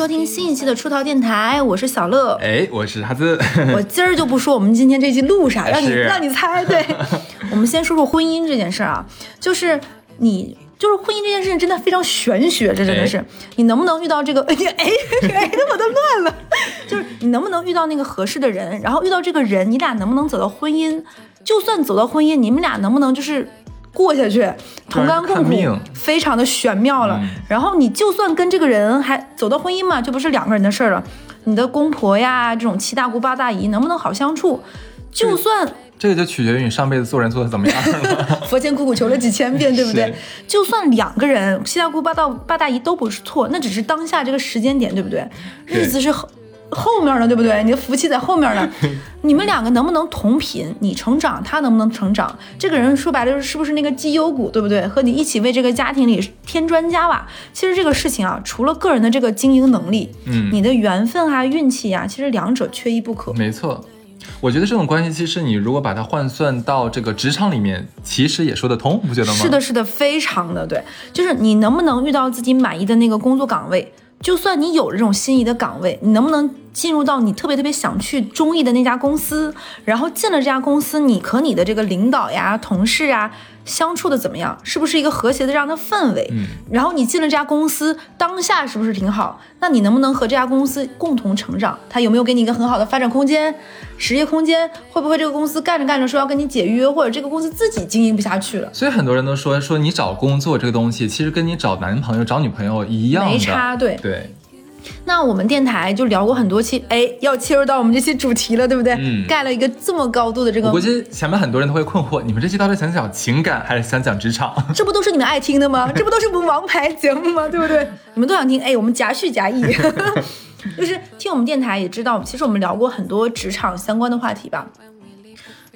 收听新一期的出逃电台，我是小乐。哎，我是哈子。我今儿就不说我们今天这期录啥，让你让你猜。对，我们先说说婚姻这件事儿啊，就是你。就是婚姻这件事情真的非常玄学，这真的是哎你能不能遇到这个？哎哎哎，我都乱了。就是你能不能遇到那个合适的人，然后遇到这个人，你俩能不能走到婚姻？就算走到婚姻，你们俩能不能就是过下去，同甘共苦，非常的玄妙了。嗯然后你就算跟这个人还走到婚姻嘛，就不是两个人的事儿了。你的公婆呀，这种七大姑八大姨能不能好相处？就算这个就取决于你上辈子做人做的怎么样了。佛前苦苦求了几千遍，对不对？就算两个人七大姑八大八大姨都不是错，那只是当下这个时间点，对不对？对日子是后后面呢，对不对？你的福气在后面呢。你们两个能不能同频？你成长，他能不能成长？这个人说白了就是是不是那个绩优股，对不对？和你一起为这个家庭里添砖加瓦。其实这个事情啊，除了个人的这个经营能力，嗯你的缘分啊、运气啊，其实两者缺一不可。没错，我觉得这种关系，其实你如果把它换算到这个职场里面，其实也说得通，不觉得吗？是的，，是的，非常的对，就是你能不能遇到自己满意的那个工作岗位？就算你有这种心仪的岗位，你能不能进入到你特别特别想去中意的那家公司？然后进了这家公司，你和你的这个领导呀、同事啊相处的怎么样？是不是一个和谐的这样的氛围？嗯，然后你进了这家公司，当下是不是挺好？那你能不能和这家公司共同成长？他有没有给你一个很好的发展空间、实业空间？会不会这个公司干着干着说要跟你解约，或者这个公司自己经营不下去了？所以很多人都说说你找工作这个东西，其实跟你找男朋友、找女朋友一样的，没差，对。对，那我们电台就聊过很多期，哎，要切入到我们这期主题了，对不对？嗯盖了一个这么高度的这个我估，计前面很多人都会困惑，你们这期到底想讲情感还是想讲职场？这不都是你们爱听的吗？这不都是我们王牌节目吗？对不对？你们都想听，哎，我们夹叙夹议。就是听我们电台也知道，其实我们聊过很多职场相关的话题吧。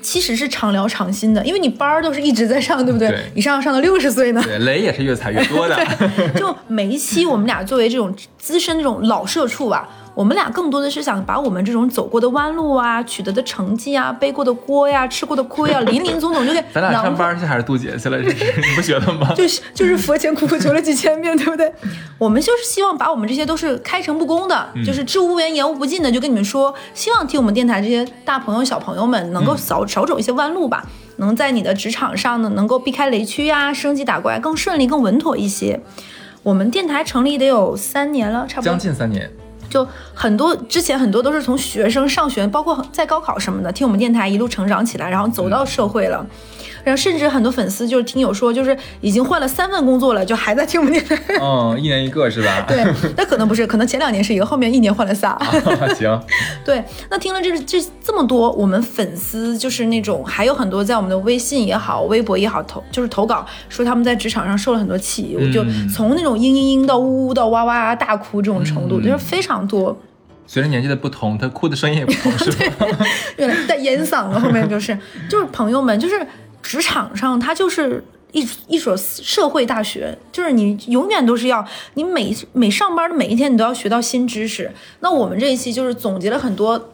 其实是常聊常新的，因为你班儿都是一直在上，对不对？对你上上到六十岁呢。对，雷也是越踩越多的。就每一期我们俩作为这种资深这种老社畜吧，我们俩更多的是想把我们这种走过的弯路啊、取得的成绩啊、背过的锅呀、吃过的亏啊，林林总总就给 咱俩上。班去还是渡劫去了？这是你不觉得吗？就是就是佛前苦苦求了几千遍，对不对？我们就是希望把我们这些都是开诚布公的，就是知无不言言无不尽的，就跟你们说，希望听我们电台这些大朋友小朋友们能够少、少走一些弯路吧，能在你的职场上呢能够避开雷区呀、升级打怪更顺利、更稳妥一些。我们电台成立得有三年了，差不多将近三年，就很多之前很多都是从学生上学，包括在高考什么的，听我们电台一路成长起来，然后走到社会了。然后甚至很多粉丝就是听友说，就是已经换了三份工作了，就还在听我们电台。嗯，一年一个是吧？对，那可能不是，可能前两年是一个，后面一年换了仨。行，对，那听了这这这么多，我们粉丝就是那种还有很多在我们的微信也好、微博也好投，就是投稿说他们在职场上受了很多气，嗯就从那种嘤嘤嘤到呜呜到哇哇大哭这种程度，嗯就是非常多。随着年纪的不同，他哭的声音也不同，是吧？带烟嗓了，后面就是就是朋友们，就是职场上它就是一一所社会大学，就是你永远都是要你每每上班的每一天，你都要学到新知识。那我们这一期就是总结了很多，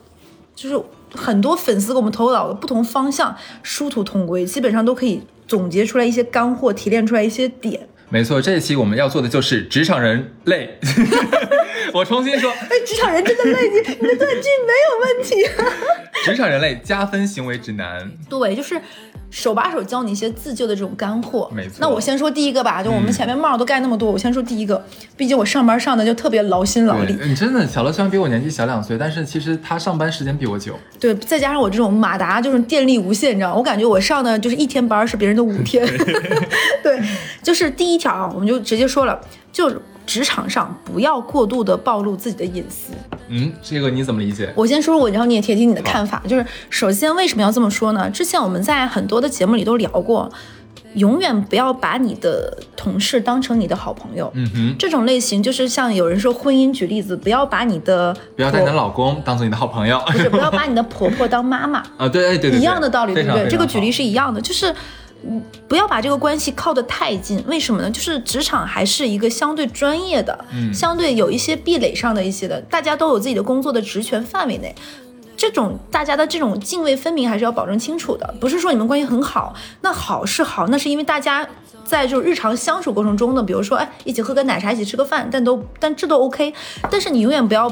就是很多粉丝给我们投稿的不同方向，殊途同归，基本上都可以总结出来一些干货，提炼出来一些点。没错，这一期我们要做的就是职场人累。我重新说，哎，职场人真的累，你你的断句没有问题。职场人类加分行为指南。对，就是手把手教你一些自救的这种干货。没错那我先说第一个吧，就我们前面帽都盖那么多，我先说第一个。毕竟我上班上的就特别劳心劳力，你真的小乐虽然比我年纪小两岁，但是其实他上班时间比我久。对，再加上我这种马达就是电力无限，你知道吗，我感觉我上的就是一天班是别人的五天。对，就是第一条啊，我们就直接说了，就是职场上不要过度的暴露自己的隐私。嗯，这个你怎么理解？我先说说我，然后你也提提你的看法。就是首先为什么要这么说呢？之前我们在很多的节目里都聊过，永远不要把你的同事当成你的好朋友。嗯哼，这种类型就是像有人说婚姻举例子，不要把你的不要把你的老公当做你的好朋友。不是不要把你的婆婆当妈妈，啊，对对对对，一样的道理，对不对？这个举例是一样的，就是。嗯，不要把这个关系靠得太近，为什么呢？就是职场还是一个相对专业的，嗯相对有一些壁垒上的一些的，大家都有自己的工作的职权范围内，这种大家的这种泾渭分明还是要保证清楚的，不是说你们关系很好，那好是好，那是因为大家在就是日常相处过程中呢，比如说哎一起喝个奶茶，一起吃个饭，但都但这都 OK，但是你永远不要。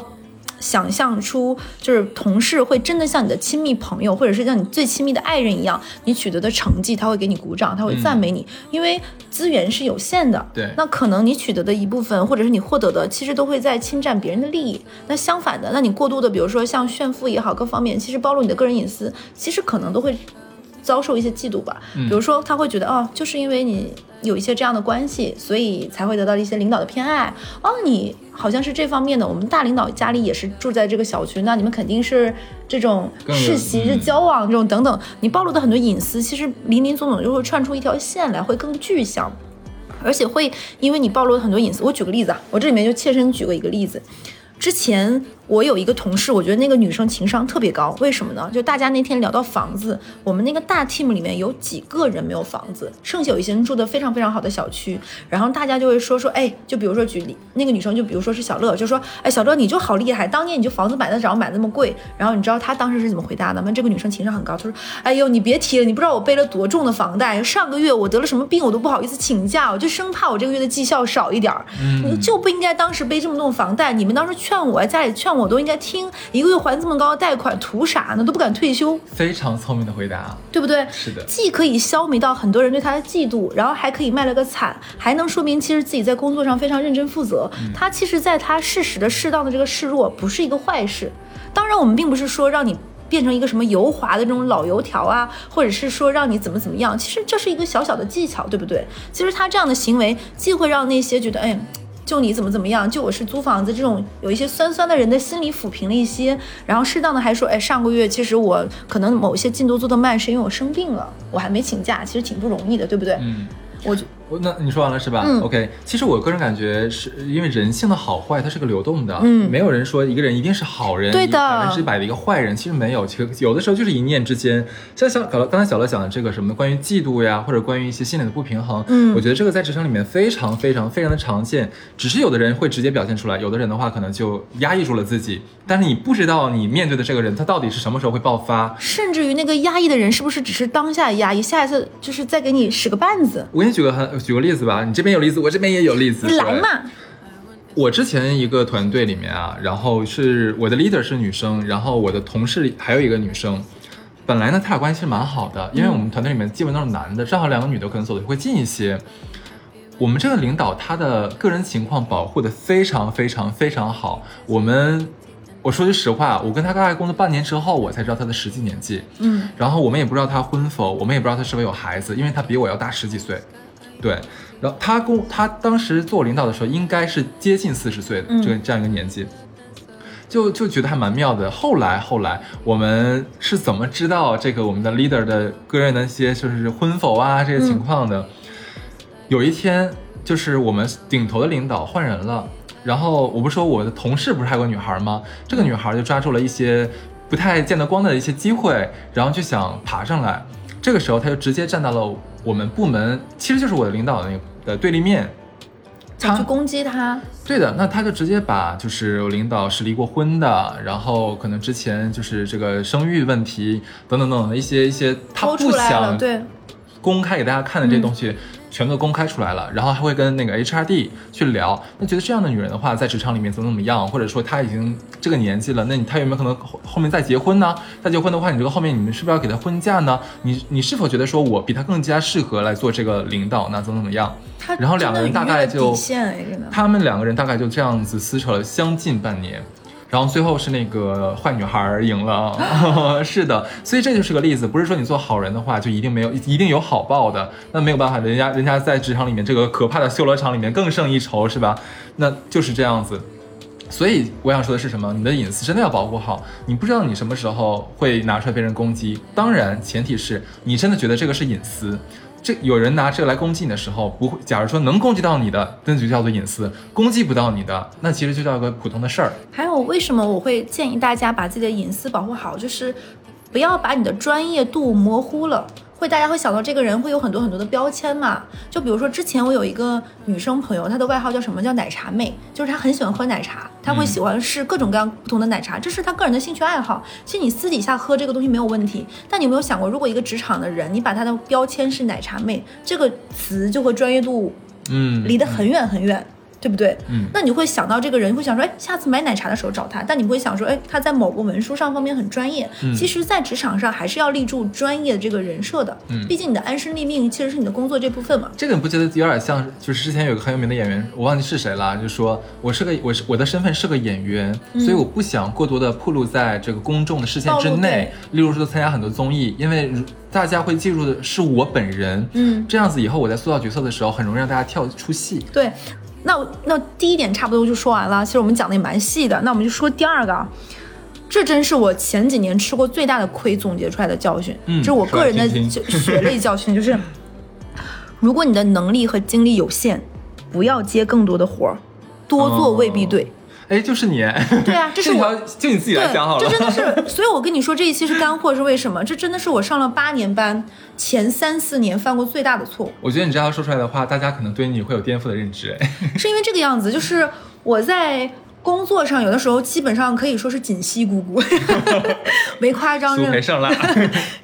想象出就是同事会真的像你的亲密朋友，或者是像你最亲密的爱人一样，你取得的成绩他会给你鼓掌，他会赞美你，因为资源是有限的。对，那可能你取得的一部分，或者是你获得的，其实都会在侵占别人的利益。那相反的，那你过度的，比如说像炫富也好，各方面其实暴露你的个人隐私，其实可能都会遭受一些嫉妒吧。比如说他会觉得哦，就是因为你。有一些这样的关系，所以才会得到一些领导的偏爱。哦，你好像是这方面的。我们大领导家里也是住在这个小区，那你们肯定是这种世袭、是交往这种等等。你暴露的很多隐私，其实林林总总就会串出一条线来，会更具象，而且会因为你暴露了很多隐私。我举个例子啊，我这里面就切身举过一个例子，之前。我有一个同事，我觉得那个女生情商特别高，为什么呢？就大家那天聊到房子，我们那个大 team 里面有几个人没有房子，剩下有一些人住的非常非常好的小区，然后大家就会说说，哎，就比如说举例，那个女生就比如说是小乐，就说，哎，小乐你就好厉害，当年你就房子买得着，买那么贵，然后你知道她当时是怎么回答的吗？这个女生情商很高，她说，哎呦，你别提了，你不知道我背了多重的房贷，上个月我得了什么病，我都不好意思请假，我就生怕我这个月的绩效少一点儿，你就不应该当时背这么重房贷，你们当时劝我，家里劝我都应该听，一个月还这么高的贷款，图啥呢？都不敢退休。非常聪明的回答，对不对？是的，既可以消弭到很多人对他的嫉妒，然后还可以卖了个惨，还能说明其实自己在工作上非常认真负责。他其实，在他适时的、适当的这个示弱，不是一个坏事。当然，我们并不是说让你变成一个什么油滑的这种老油条啊，或者是说让你怎么怎么样。其实这是一个小小的技巧，对不对？其实他这样的行为，既会让那些觉得，哎。就你怎么怎么样，就我是租房子这种有一些酸酸的人的心理抚平了一些，然后适当的还说，哎，上个月其实我可能某些进度做得慢，是因为我生病了，我还没请假，其实挺不容易的，对不对？嗯，我就。那你说完了是吧？嗯，OK。其实我个人感觉是因为人性的好坏它是个流动的，嗯没有人说一个人一定是好人，对的百分之百的一个坏人，其实没有，其实有的时候就是一念之间。像小小刚才小乐讲的这个什么关于嫉妒呀，或者关于一些心理的不平衡，嗯我觉得这个在职场里面非常非常非常的常见，只是有的人会直接表现出来，有的人的话可能就压抑住了自己，但是你不知道你面对的这个人他到底是什么时候会爆发。甚至于那个压抑的人，是不是只是当下压抑，下一次就是再给你使个绊子？我给你举个很举个例子吧，你这边有例子，我这边也有例子，对你来嘛，我之前一个团队里面啊，然后是我的 leader 是女生，然后我的同事里还有一个女生。本来呢，他俩关系是蛮好的，因为我们团队里面基本都是男的，正好两个女的可能走的会近一些。我们这个领导他的个人情况保护的非常非常非常好。我们我说句实话，我跟他大概工作半年之后，我才知道他的实际年纪。嗯，然后我们也不知道他婚否，我们也不知道他是否有孩子，因为他比我要大十几岁。对，然后他跟我他当时做我领导的时候，应该是接近四十岁的嗯这个这样一个年纪，就就觉得还蛮妙的。后来后来我们是怎么知道这个我们的 leader 的个人的一些就是婚否啊这些情况的？有一天就是我们顶头的领导换人了，然后我不是说我的同事不是还有个女孩吗？这个女孩就抓住了一些不太见得光的一些机会，然后就想爬上来。这个时候，她就直接站到了我们部门，其实就是我的领导的那个的对立面。他去攻击他，对的，那他就直接把就是我领导是离过婚的，然后可能之前就是这个生育问题等等等等的一些一些他不想对，公开给大家看的这些东西，全都公开出来了，然后还会跟那个 HRD 去聊，那觉得这样的女人的话，在职场里面怎么怎么样，或者说她已经这个年纪了，那你她有没有可能后后面再结婚呢？再结婚的话，你这个后面你们是不是要给她婚假呢？你你是否觉得说我比她更加适合来做这个领导呢？怎么怎么样？他然后两个人大概就。他们两个人大概就这样子撕扯了将近半年，然后最后是那个坏女孩赢了。是的，所以这就是个例子，不是说你做好人的话就一定没有一定有好报的，那没有办法，人家人家在职场里面这个可怕的修罗场里面更胜一筹，是吧？那就是这样子。所以我想说的是什么？你的隐私真的要保护好，你不知道你什么时候会拿出来被人攻击。当然，前提是你真的觉得这个是隐私。这有人拿这个来攻击你的时候，不会。假如说能攻击到你的，那就叫做隐私；攻击不到你的，那其实就叫一个普通的事儿。还有，为什么我会建议大家把自己的隐私保护好？就是不要把你的专业度模糊了。会大家会想到这个人会有很多很多的标签嘛？就比如说之前我有一个女生朋友，她的外号叫什么？叫奶茶妹，就是她很喜欢喝奶茶，她会喜欢试各种各样不同的奶茶，这是她个人的兴趣爱好。其实你私底下喝这个东西没有问题，但你有没有想过，如果一个职场的人，你把她的标签是奶茶妹，这个词就和专业度嗯，离得很远很远。对不对？嗯那你会想到这个人，会想说，哎，下次买奶茶的时候找他。但你不会想说，哎，他在某个文书上方面很专业。嗯其实，在职场上还是要立住专业的这个人设的。嗯毕竟你的安身立命其实是你的工作这部分嘛。这个你不觉得有点像？就是之前有个很有名的演员，我忘记是谁了，就说我是个我是我的身份是个演员，所以我不想过多的暴露在这个公众的视线之内。例如说参加很多综艺，因为大家会记住的是我本人，嗯，这样子以后我在塑造角色的时候，很容易让大家跳出戏。对。那我那第一点差不多就说完了。其实我们讲的也蛮细的。那我们就说第二个啊，这真是我前几年吃过最大的亏总结出来的教训。嗯这是我个人的血泪教训，就是如果你的能力和精力有限，不要接更多的活儿，多做未必对。哎，就是你，对啊，这是条我。就你自己来对讲好，了。这真的是，所以我跟你说这一期是干货是为什么？这真的是我上了八年班前三四年犯过最大的错误。我觉得你这样说出来的话，大家可能对你会有颠覆的认知。哎，是因为这个样子，就是我在工作上有的时候基本上可以说是紧稀咕咕，没夸张，苏真的培盛了。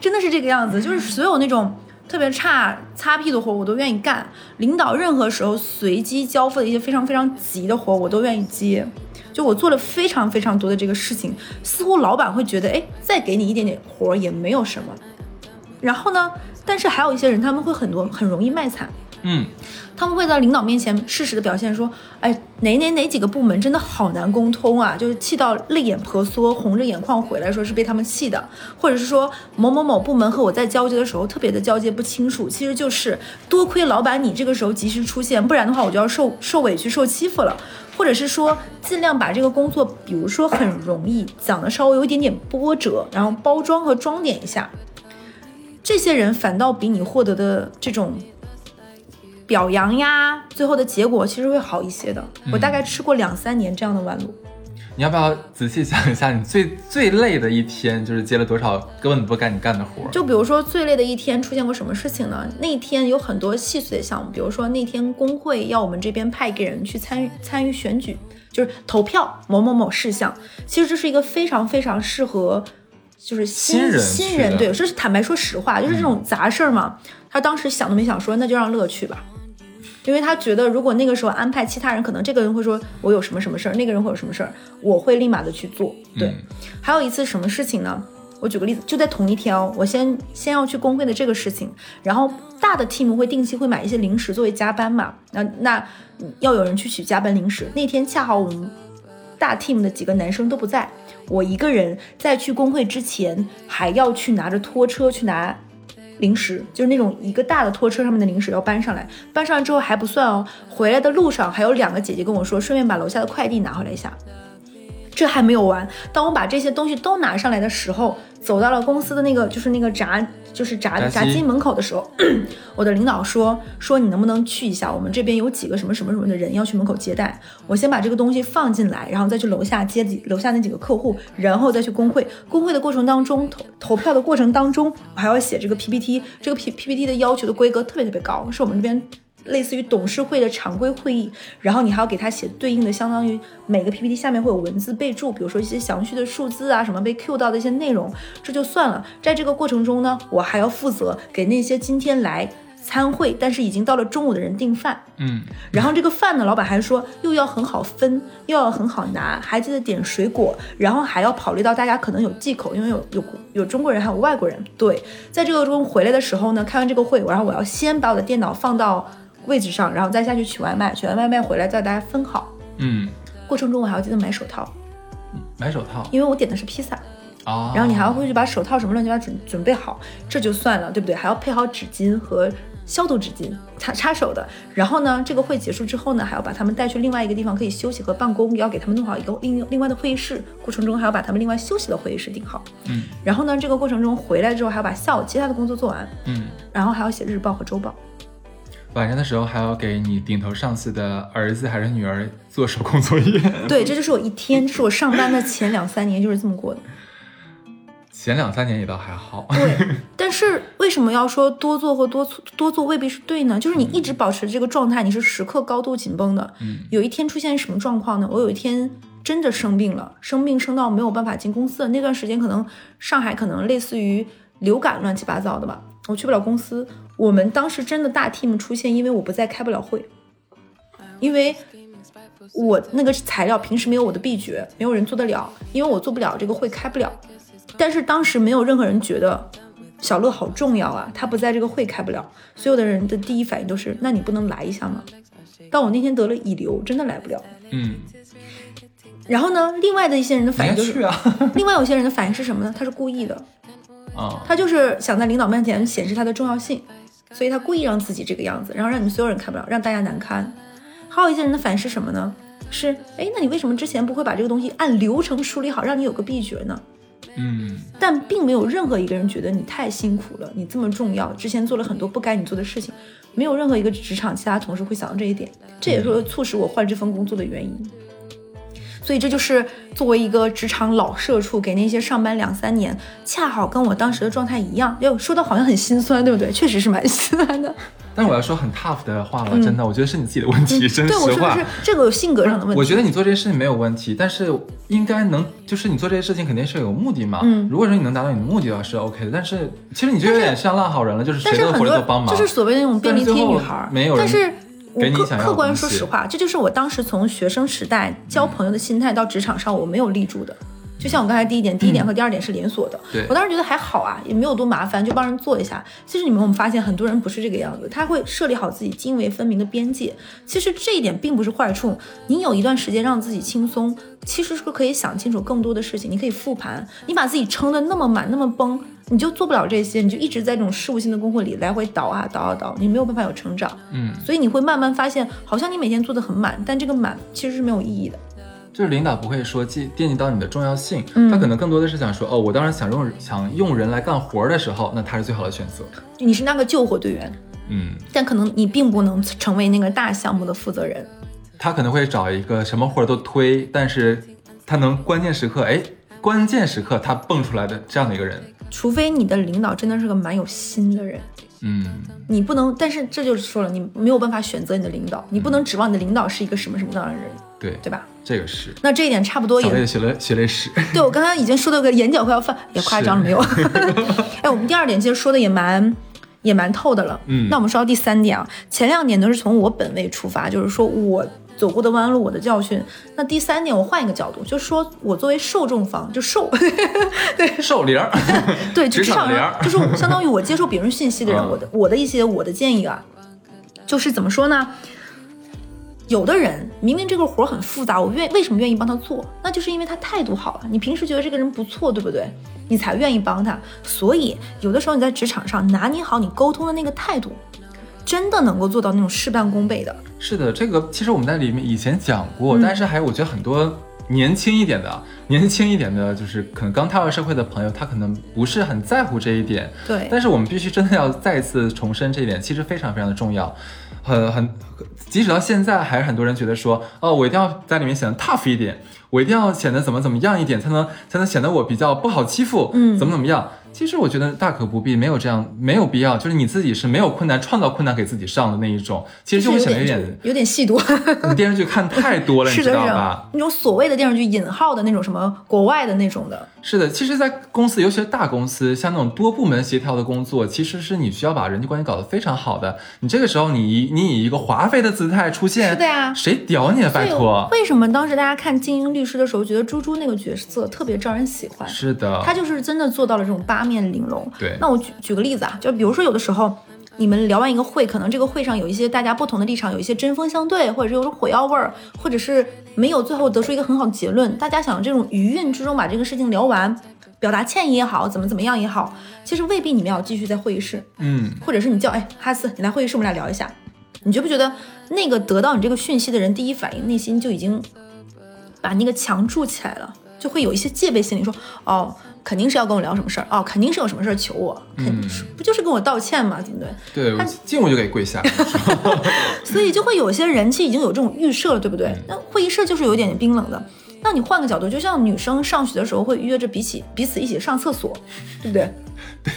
真的是这个样子，就是所有那种特别差擦屁的活我都愿意干，领导任何时候随机交付的一些非常非常急的活我都愿意接。就我做了非常非常多的这个事情，似乎老板会觉得，哎，再给你一点点活儿也没有什么。然后呢，但是还有一些人他们会很多很容易卖惨，嗯，他们会在领导面前适时的表现说，哎，哪哪哪几个部门真的好难沟通啊，就是气到泪眼婆娑，红着眼眶回来，说是被他们气的，或者是说某某某部门和我在交接的时候特别的交接不清楚，其实就是多亏老板你这个时候及时出现，不然的话我就要受受委屈、受欺负了。或者是说，尽量把这个工作，比如说很容易讲的稍微有一点点波折，然后包装和装点一下，这些人反倒比你获得的这种表扬呀，最后的结果其实会好一些的。我大概吃过两三年这样的弯路。你要不要仔细想一下，你最最累的一天就是接了多少根本不该你干的活儿？就比如说最累的一天出现过什么事情呢？那天有很多细碎的项目，比如说那天工会要我们这边派一个人去参与参与选举，就是投票某某某事项。其实这是一个非常非常适合。就是新新人新人对，这是坦白说实话，就是这种杂事儿嘛。他当时想都没想说，那就让乐去吧，因为他觉得如果那个时候安排其他人，可能这个人会说我有什么什么事儿，那个人会有什么事儿，我会立马的去做。对，嗯还有一次什么事情呢？我举个例子，就在同一天哦，我先先要去工会的这个事情，然后大的 team 会定期会买一些零食作为加班嘛，那那要有人去取加班零食。那天恰好我们大 team 的几个男生都不在，我一个人在去工会之前还要去拿着拖车去拿零食，就是那种一个大的拖车上面的零食要搬上来，搬上来之后还不算哦，回来的路上还有两个姐姐跟我说，顺便把楼下的快递拿回来一下。这还没有完，当我把这些东西都拿上来的时候，走到了公司的那个就是那个闸就是闸闸机门口的时候，我的领导说说你能不能去一下，我们这边有几个什么什么什么的人要去门口接待，我先把这个东西放进来，然后再去楼下接几楼下那几个客户，然后再去工会。工会的过程当中，投投票的过程当中，我还要写这个 PPT，这个 P PPT 的要求的规格特别特别高，是我们这边。类似于董事会的常规会议，然后你还要给他写对应的，相当于每个 PPT 下面会有文字备注，比如说一些详细的数字啊，什么被 Q 到的一些内容，这就算了。在这个过程中呢，我还要负责给那些今天来参会，但是已经到了中午的人订饭。嗯，然后这个饭呢，老板还说又要很好分，又要很好拿，还记得点水果，然后还要考虑到大家可能有忌口，因为有有有中国人还有外国人。对，在这个中回来的时候呢，开完这个会，然后我要先把我的电脑放到位置上，然后再下去取外卖，取完外卖回来再大家分好。嗯，过程中我还要记得买手套，买手套因为我点的是披萨，啊，然后你还要回去把手套什么乱七八糟准准备好，这就算了，对不对？还要配好纸巾和消毒纸巾，擦擦手的。然后呢，这个会结束之后呢，还要把他们带去另外一个地方可以休息和办公，要给他们弄好一个另另外的会议室。过程中还要把他们另外休息的会议室订好。嗯然后呢，这个过程中回来之后还要把下午其他的工作做完，嗯，然后还要写日报和周报。晚上的时候还要给你顶头上司的儿子还是女儿做手工作业。对，这就是我一天，这是我上班的前两三年就是这么过的。前两三年也倒还好。对，但是为什么要说多做或多多做未必是对呢？就是你一直保持这个状态，你是时刻高度紧绷的。嗯，有一天出现什么状况呢？我有一天真的生病了，生病生到没有办法进公司的那段时间，可能上海可能类似于流感乱七八糟的吧，我去不了公司。我们当时真的大 team 出现，因为我不在开不了会，因为我那个材料平时没有我的秘诀，没有人做得了，因为我做不了这个会开不了。但是当时没有任何人觉得小乐好重要啊，他不在这个会开不了，所有的人的第一反应都是，那你不能来一下吗？但我那天得了乙流，真的来不了。嗯，然后呢，另外的一些人的反应就是，啊。另外有些人的反应是什么呢？他是故意的，啊，他就是想在领导面前显示他的重要性，所以他故意让自己这个样子，然后让你们所有人看不了，让大家难堪。还有一些人的反是什么呢？是，哎，那你为什么之前不会把这个东西按流程梳理好，让你有个秘诀呢？嗯，但并没有任何一个人觉得你太辛苦了，你这么重要，之前做了很多不该你做的事情，没有任何一个职场其他同事会想到这一点，这也是促使我换这份工作的原因。所以这就是作为一个职场老社畜，给那些上班两三年，恰好跟我当时的状态一样，要说的好像很心酸，对不对？确实是蛮 心酸的。但我要说很 tough 的话了，真的，我觉得是你自己的问题，真对我实话是。这个有性格上的问题。我觉得你做这些事情没有问题，但是应该能，就是你做这些事情肯定是有目的嘛。嗯如果说你能达到你的目的的话是 OK 的，但是其实你就有点像烂好人了，就是谁都活着是很多都帮忙，就是所谓的那种便利贴女孩儿，没有人但是我客客观说实话，这就是我当时从学生时代交朋友的心态到职场上我没有立住的。就像我刚才第一点，第一点和第二点是连锁的。对我当时觉得还好啊，也没有多麻烦，就帮人做一下。其实你们有没有发现，很多人不是这个样子，他会设立好自己泾渭分明的边界。其实这一点并不是坏处，你有一段时间让自己轻松，其实是可以想清楚更多的事情。你可以复盘，你把自己撑得那么满那么崩，你就做不了这些，你就一直在这种事务性的工会里来回倒啊倒啊倒，你没有办法有成长。嗯，所以你会慢慢发现，好像你每天做的很满，但这个满其实是没有意义的。就是领导不会说记惦记到你的重要性，嗯。他可能更多的是想说，哦，我当时想用想用人来干活的时候，那他是最好的选择。你是那个救火队员，嗯，但可能你并不能成为那个大项目的负责人。他可能会找一个什么活儿都推，但是他能关键时刻，哎，关键时刻他蹦出来的这样的一个人。除非你的领导真的是个蛮有心的人，嗯，你不能，但是这就是说了，你没有办法选择你的领导，你不能指望你的领导是一个什么什么样的人，对，对吧？这个是。那这一点差不多也小类学了学类史，对我刚刚已经说到个眼角快要犯，也夸张了没有？哎，我们第二点其实说的也蛮也蛮透的了。嗯那我们说到第三点啊，前两点都是从我本位出发，就是说我走过的弯路，我的教训。那第三点，我换一个角度，就是说我作为受众方，就受 对受零儿，对职场零上儿就是我相当于我接受别人信息的人，嗯我的我的一些我的建议啊，就是怎么说呢？有的人明明这个活儿很复杂，我愿为什么愿意帮他做？那就是因为他态度好了。你平时觉得这个人不错，对不对？你才愿意帮他。所以有的时候你在职场上拿捏好你沟通的那个态度，真的能够做到那种事半功倍的。是的，这个其实我们在里面以前讲嗯过，但是还有我觉得很多年轻一点的，年轻一点的，就是可能刚踏入社会的朋友，他可能不是很在乎这一点。对但是我们必须真的要再次重申这一点，其实非常非常的重要。很很，即使到现在，还是很多人觉得说，哦，我一定要在里面显得 tough 一点，我一定要显得怎么怎么样一点，才能才能显得我比较不好欺负，嗯怎么怎么样。其实我觉得大可不必，没有这样，没有必要。就是你自己是没有困难，创造困难给自己上的那一种，其实就会显得有点，有点戏多。你电视剧看太多了，你，知道吧？，那种所谓的电视剧引号的那种什么国外的那种的，是的，其实，在公司，尤其是大公司，像那种多部门协调的工作，其实是你需要把人际关系搞得非常好的。你这个时候你，以你以一个华妃的姿态出现，是的呀谁屌你啊？拜托，为什么当时大家看《精英律师》的时候，觉得猪猪那个角色特别招人喜欢？是的，他就是真的做到了这种八面玲珑。对那我举举个例子啊，就比如说有的时候。你们聊完一个会，可能这个会上有一些大家不同的立场，有一些针锋相对，或者是有种火药味儿，或者是没有最后得出一个很好的结论。大家想这种余韵之中把这个事情聊完，表达歉意也好，怎么怎么样也好，其实未必你们要继续在会议室，嗯，或者是你叫哎哈斯，你来会议室，我们俩聊一下。你觉不觉得那个得到你这个讯息的人，第一反应内心就已经把那个墙筑起来了，就会有一些戒备心理，说哦，肯定是要跟我聊什么事儿，哦，肯定是有什么事儿求我，肯定是、不就是跟我道歉嘛，对不对？对，我他进屋就给跪下。所以就会有些人其实已经有这种预设了，对不对？那会议室就是有一点冰冷的。那你换个角度，就像女生上学的时候会约着彼此彼此一起上厕所，对不对？对。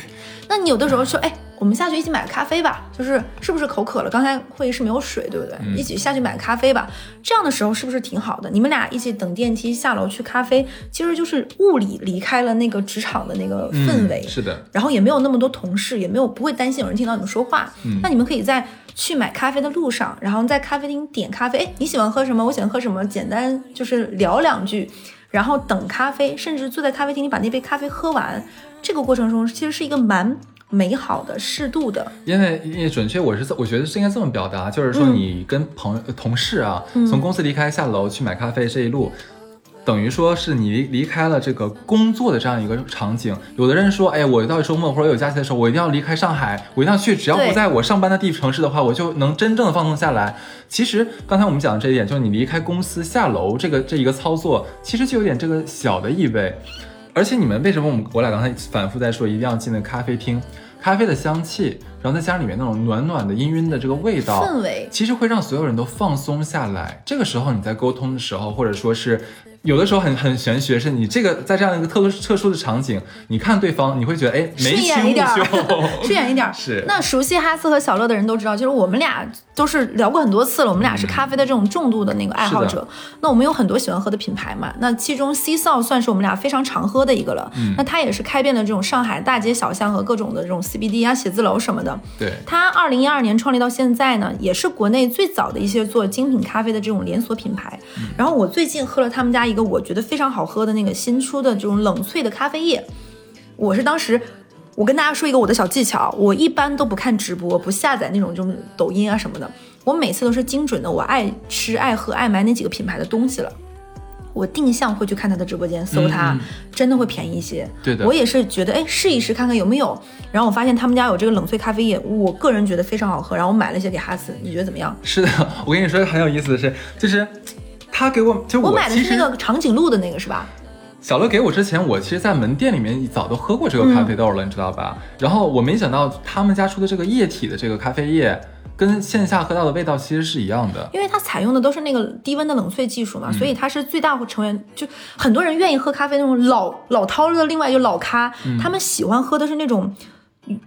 那你有的时候说，哎，我们下去一起买个咖啡吧，就是是不是口渴了？刚才会议室没有水，对不对？一起下去买个咖啡吧。这样的时候是不是挺好的？你们俩一起等电梯下楼去咖啡，其实就是物理离开了那个职场的那个氛围，是的。然后也没有那么多同事，也没有不会担心有人听到你们说话。那你们可以在去买咖啡的路上，然后在咖啡厅点咖啡。哎，你喜欢喝什么？我喜欢喝什么？简单就是聊两句，然后等咖啡，甚至坐在咖啡厅里把那杯咖啡喝完。这个过程中其实是一个蛮美好的、适度的。因为，因为准确，我是我觉得是应该这么表达，就是说你跟朋友、同事啊，从公司离开下楼去买咖啡这一路，等于说是你离离开了这个工作的这样一个场景。有的人说，哎，我到周末或者有假期的时候，我一定要离开上海，我一定要去，只要不在我上班的地城市的话，我就能真正的放松下来。其实刚才我们讲的这一点，就是你离开公司下楼这个这一个操作，其实就有点这个小的意味。而且你们为什么我们我俩刚才反复在说一定要进那咖啡厅，咖啡的香气，然后再加上里面那种暖暖的氤氲的这个味道氛围，其实会让所有人都放松下来。这个时候你在沟通的时候，或者说是。有的时候很很玄学，是你这个在这样一个特殊特殊的场景，你看对方，你会觉得哎，眉清目秀，顺眼一点。是。那熟悉哈斯和小乐的人都知道，就是我们俩都是聊过很多次了，我们俩是咖啡的这种重度的那个爱好者。那我们有很多喜欢喝的品牌嘛，那其中 C 少算是我们俩非常常喝的一个了。嗯。那它也是开遍了这种上海大街小巷和各种的这种 CBD 啊、写字楼什么的。对。他二零一二年创立到现在呢，也是国内最早的一些做精品咖啡的这种连锁品牌。然后我最近喝了他们家一个我觉得非常好。喝的那个新出的这种冷萃的咖啡液，我是当时，我跟大家说一个我的小技巧，我一般都不看直播，不下载那种就是抖音啊什么的，我每次都是精准的，我爱吃爱喝爱买哪几个品牌的东西了，我定向会去看他的直播间搜它，真的会便宜一些。对的，我也是觉得哎试一试看看有没有，然后我发现他们家有这个冷萃咖啡液，我个人觉得非常好喝，然后我买了一些给哈斯，你觉得怎么样？是的，我跟你说很有意思的是，就是他给我就我买的是那个长颈鹿的那个是吧？小乐给我之前，我其实，在门店里面早都喝过这个咖啡豆了，你知道吧？然后我没想到他们家出的这个液体的这个咖啡液，跟线下喝到的味道其实是一样的。因为它采用的都是那个低温的冷萃技术嘛，所以它是最大成员。就很多人愿意喝咖啡那种老老饕的，另外就老咖，他们喜欢喝的是那种。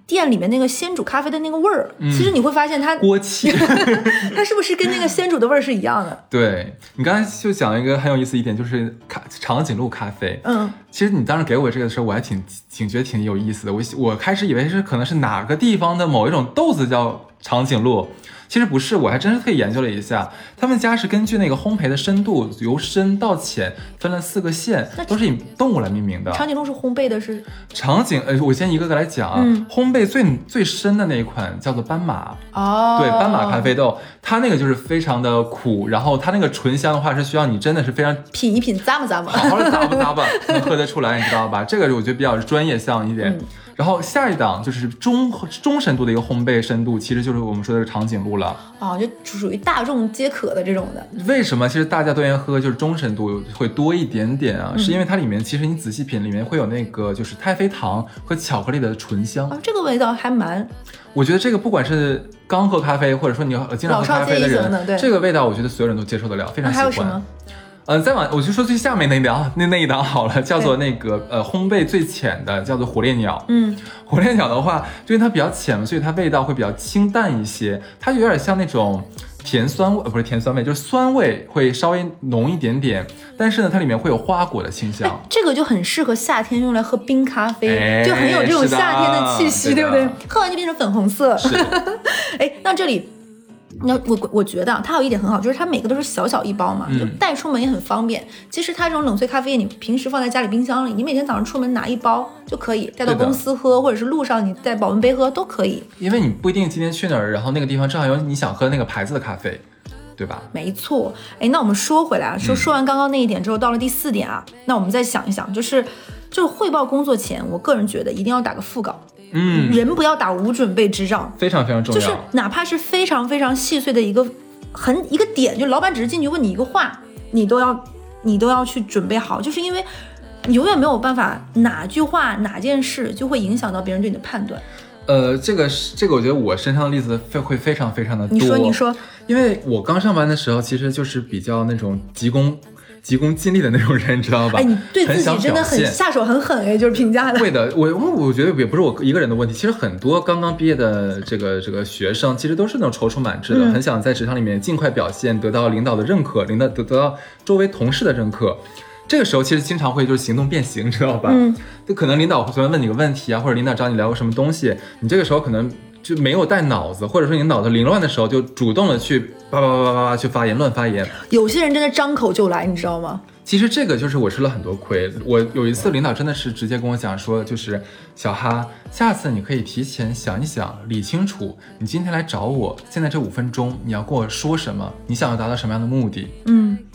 店里面那个鲜煮咖啡的那个味儿，其实你会发现它锅气，它是不是跟那个鲜煮的味儿是一样的？对你刚才就讲一个很有意思一点，就是咖长颈鹿咖啡。嗯，其实你当时给我这个的时候，我还挺挺觉得挺有意思的。我我开始以为是可能是哪个地方的某一种豆子叫长颈鹿。其实不是，我还真是特意研究了一下，他们家是根据那个烘焙的深度，由深到浅分了四个线，都是以动物来命名的。长颈鹿是烘焙的，是长颈，呃，我先一个个来讲啊。烘焙最最深的那一款叫做斑马，哦，对，斑马咖啡豆，它那个就是非常的苦，然后它那个醇香的话是需要你真的是非常品一品，咂吧咂吧，好好的咂吧咂吧，能喝得出来，你知道吧？这个我觉得比较专业像一点。然后下一档就是中中深度的一个烘焙深度，其实就是我们说的长颈鹿了。啊，就属于大众皆可的这种的。为什么？其实大家都愿意喝就是中深度会多一点点啊，是因为它里面其实你仔细品，里面会有那个就是太妃糖和巧克力的醇香。啊，这个味道还蛮……我觉得这个不管是刚喝咖啡，或者说你经常喝咖啡的人，对这个味道，我觉得所有人都接受得了，非常喜欢。还有什么？呃，再往我就说最下面那一档，那那一档好了，叫做那个呃烘焙最浅的，叫做火烈鸟。嗯，火烈鸟的话，因为它比较浅，所以它味道会比较清淡一些，它有点像那种甜酸味，呃，不是甜酸味，就是酸味会稍微浓一点点。但是呢，它里面会有花果的清香，这个就很适合夏天用来喝冰咖啡，就很有这种夏天的气息，对不对？喝完就变成粉红色。哎，那这里。那我我觉得它有一点很好，就是它每个都是小小一包嘛，就带出门也很方便。其实它这种冷萃咖啡液，你平时放在家里冰箱里，你每天早上出门拿一包就可以带到公司喝，或者是路上你带保温杯喝都可以。因为你不一定今天去哪儿，然后那个地方正好有你想喝那个牌子的咖啡，对吧？没错。哎，那我们说回来啊，说说完刚刚那一点之后，到了第四点啊，那我们再想一想，就是就是汇报工作前，我个人觉得一定要打个副稿。嗯，人不要打无准备之仗，非常非常重要。就是哪怕是非常非常细碎的一个很一个点，就老板只是进去问你一个话，你都要你都要去准备好，就是因为你永远没有办法哪句话哪件事就会影响到别人对你的判断。呃，这个是这个，我觉得我身上的例子会会非常非常的多。你说你说，因为我刚上班的时候，其实就是比较那种急功。急功近利的那种人，你知道吧？哎，你对自己真的很下手很狠哎，就是评价的。会的，我我我觉得也不是我一个人的问题，其实很多刚刚毕业的这个这个学生，其实都是那种踌躇满志的，嗯很想在职场里面尽快表现，得到领导的认可，领导得得到周围同事的认可。这个时候其实经常会就是行动变形，知道吧？嗯，就可能领导会随便问你个问题啊，或者领导找你聊个什么东西，你这个时候可能就没有带脑子，或者说你脑子凌乱的时候，就主动的去叭叭叭叭叭叭去发言乱发言。有些人真的张口就来，你知道吗？其实这个就是我吃了很多亏。我有一次领导真的是直接跟我讲说，就是小哈，下次你可以提前想一想，理清楚，你今天来找我，现在这五分钟你要跟我说什么，你想要达到什么样的目的？嗯，哎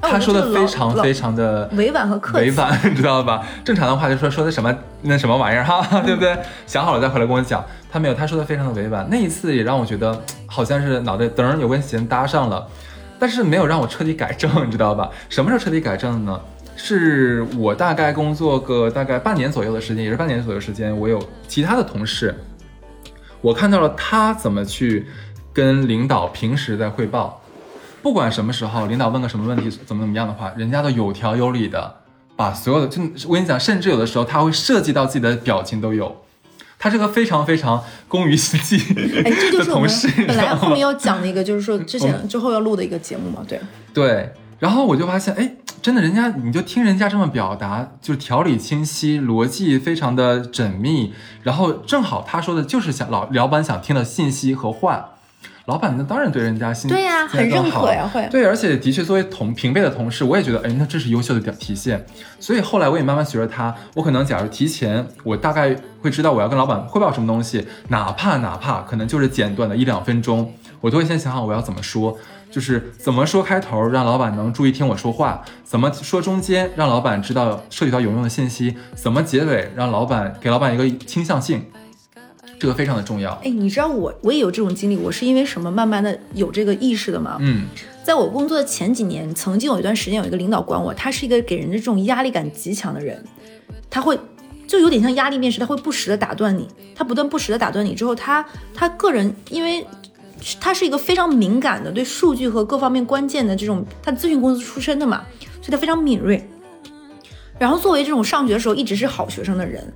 他说的非常非常的委婉和客气委婉，知道吧？正常的话就说说的什么那什么玩意儿哈，对不对？想好了再回来跟我讲。他没有，他说的非常的委婉。那一次也让我觉得好像是脑袋噔儿有根弦搭上了，但是没有让我彻底改正，你知道吧？什么时候彻底改正呢？是我大概工作个大概半年左右的时间，也是半年左右时间，我有其他的同事，我看到了他怎么去跟领导平时在汇报，不管什么时候，领导问个什么问题，怎么怎么样的话，人家都有条有理的把所有的，就我跟你讲，甚至有的时候他会涉及到自己的表情都有。他是个非常非常工于心计哎，这就的是我们同事，本来后面要讲的一个，就是说之前之后要录的一个节目嘛，对。对，然后我就发现，哎，真的，人家你就听人家这么表达，就是条理清晰，逻辑非常的缜密，然后正好他说的就是想老老板想听的信息和话。老板那当然对人家心对呀很认可好。呀会。对，而且的确作为同平辈的同事，我也觉得，哎，那这是优秀的表体现。所以后来我也慢慢学着他，我可能假如提前，我大概会知道我要跟老板汇报什么东西，哪怕哪怕可能就是简短的一两分钟，我都会先想好我要怎么说，就是怎么说开头让老板能注意听我说话，怎么说中间让老板知道涉及到有用的信息，怎么结尾让老板给老板一个倾向性，这个非常的重要。哎，你知道我我也有这种经历，我是因为什么慢慢的有这个意识的吗？嗯在我工作的前几年，曾经有一段时间有一个领导管我，他是一个给人的这种压力感极强的人，他会就有点像压力面试，他会不时的打断你，他不断不时的打断你之后，他他个人因为。他是一个非常敏感的，对数据和各方面关键的这种，他咨询公司出身的嘛，所以他非常敏锐。然后作为这种上学的时候一直是好学生的人，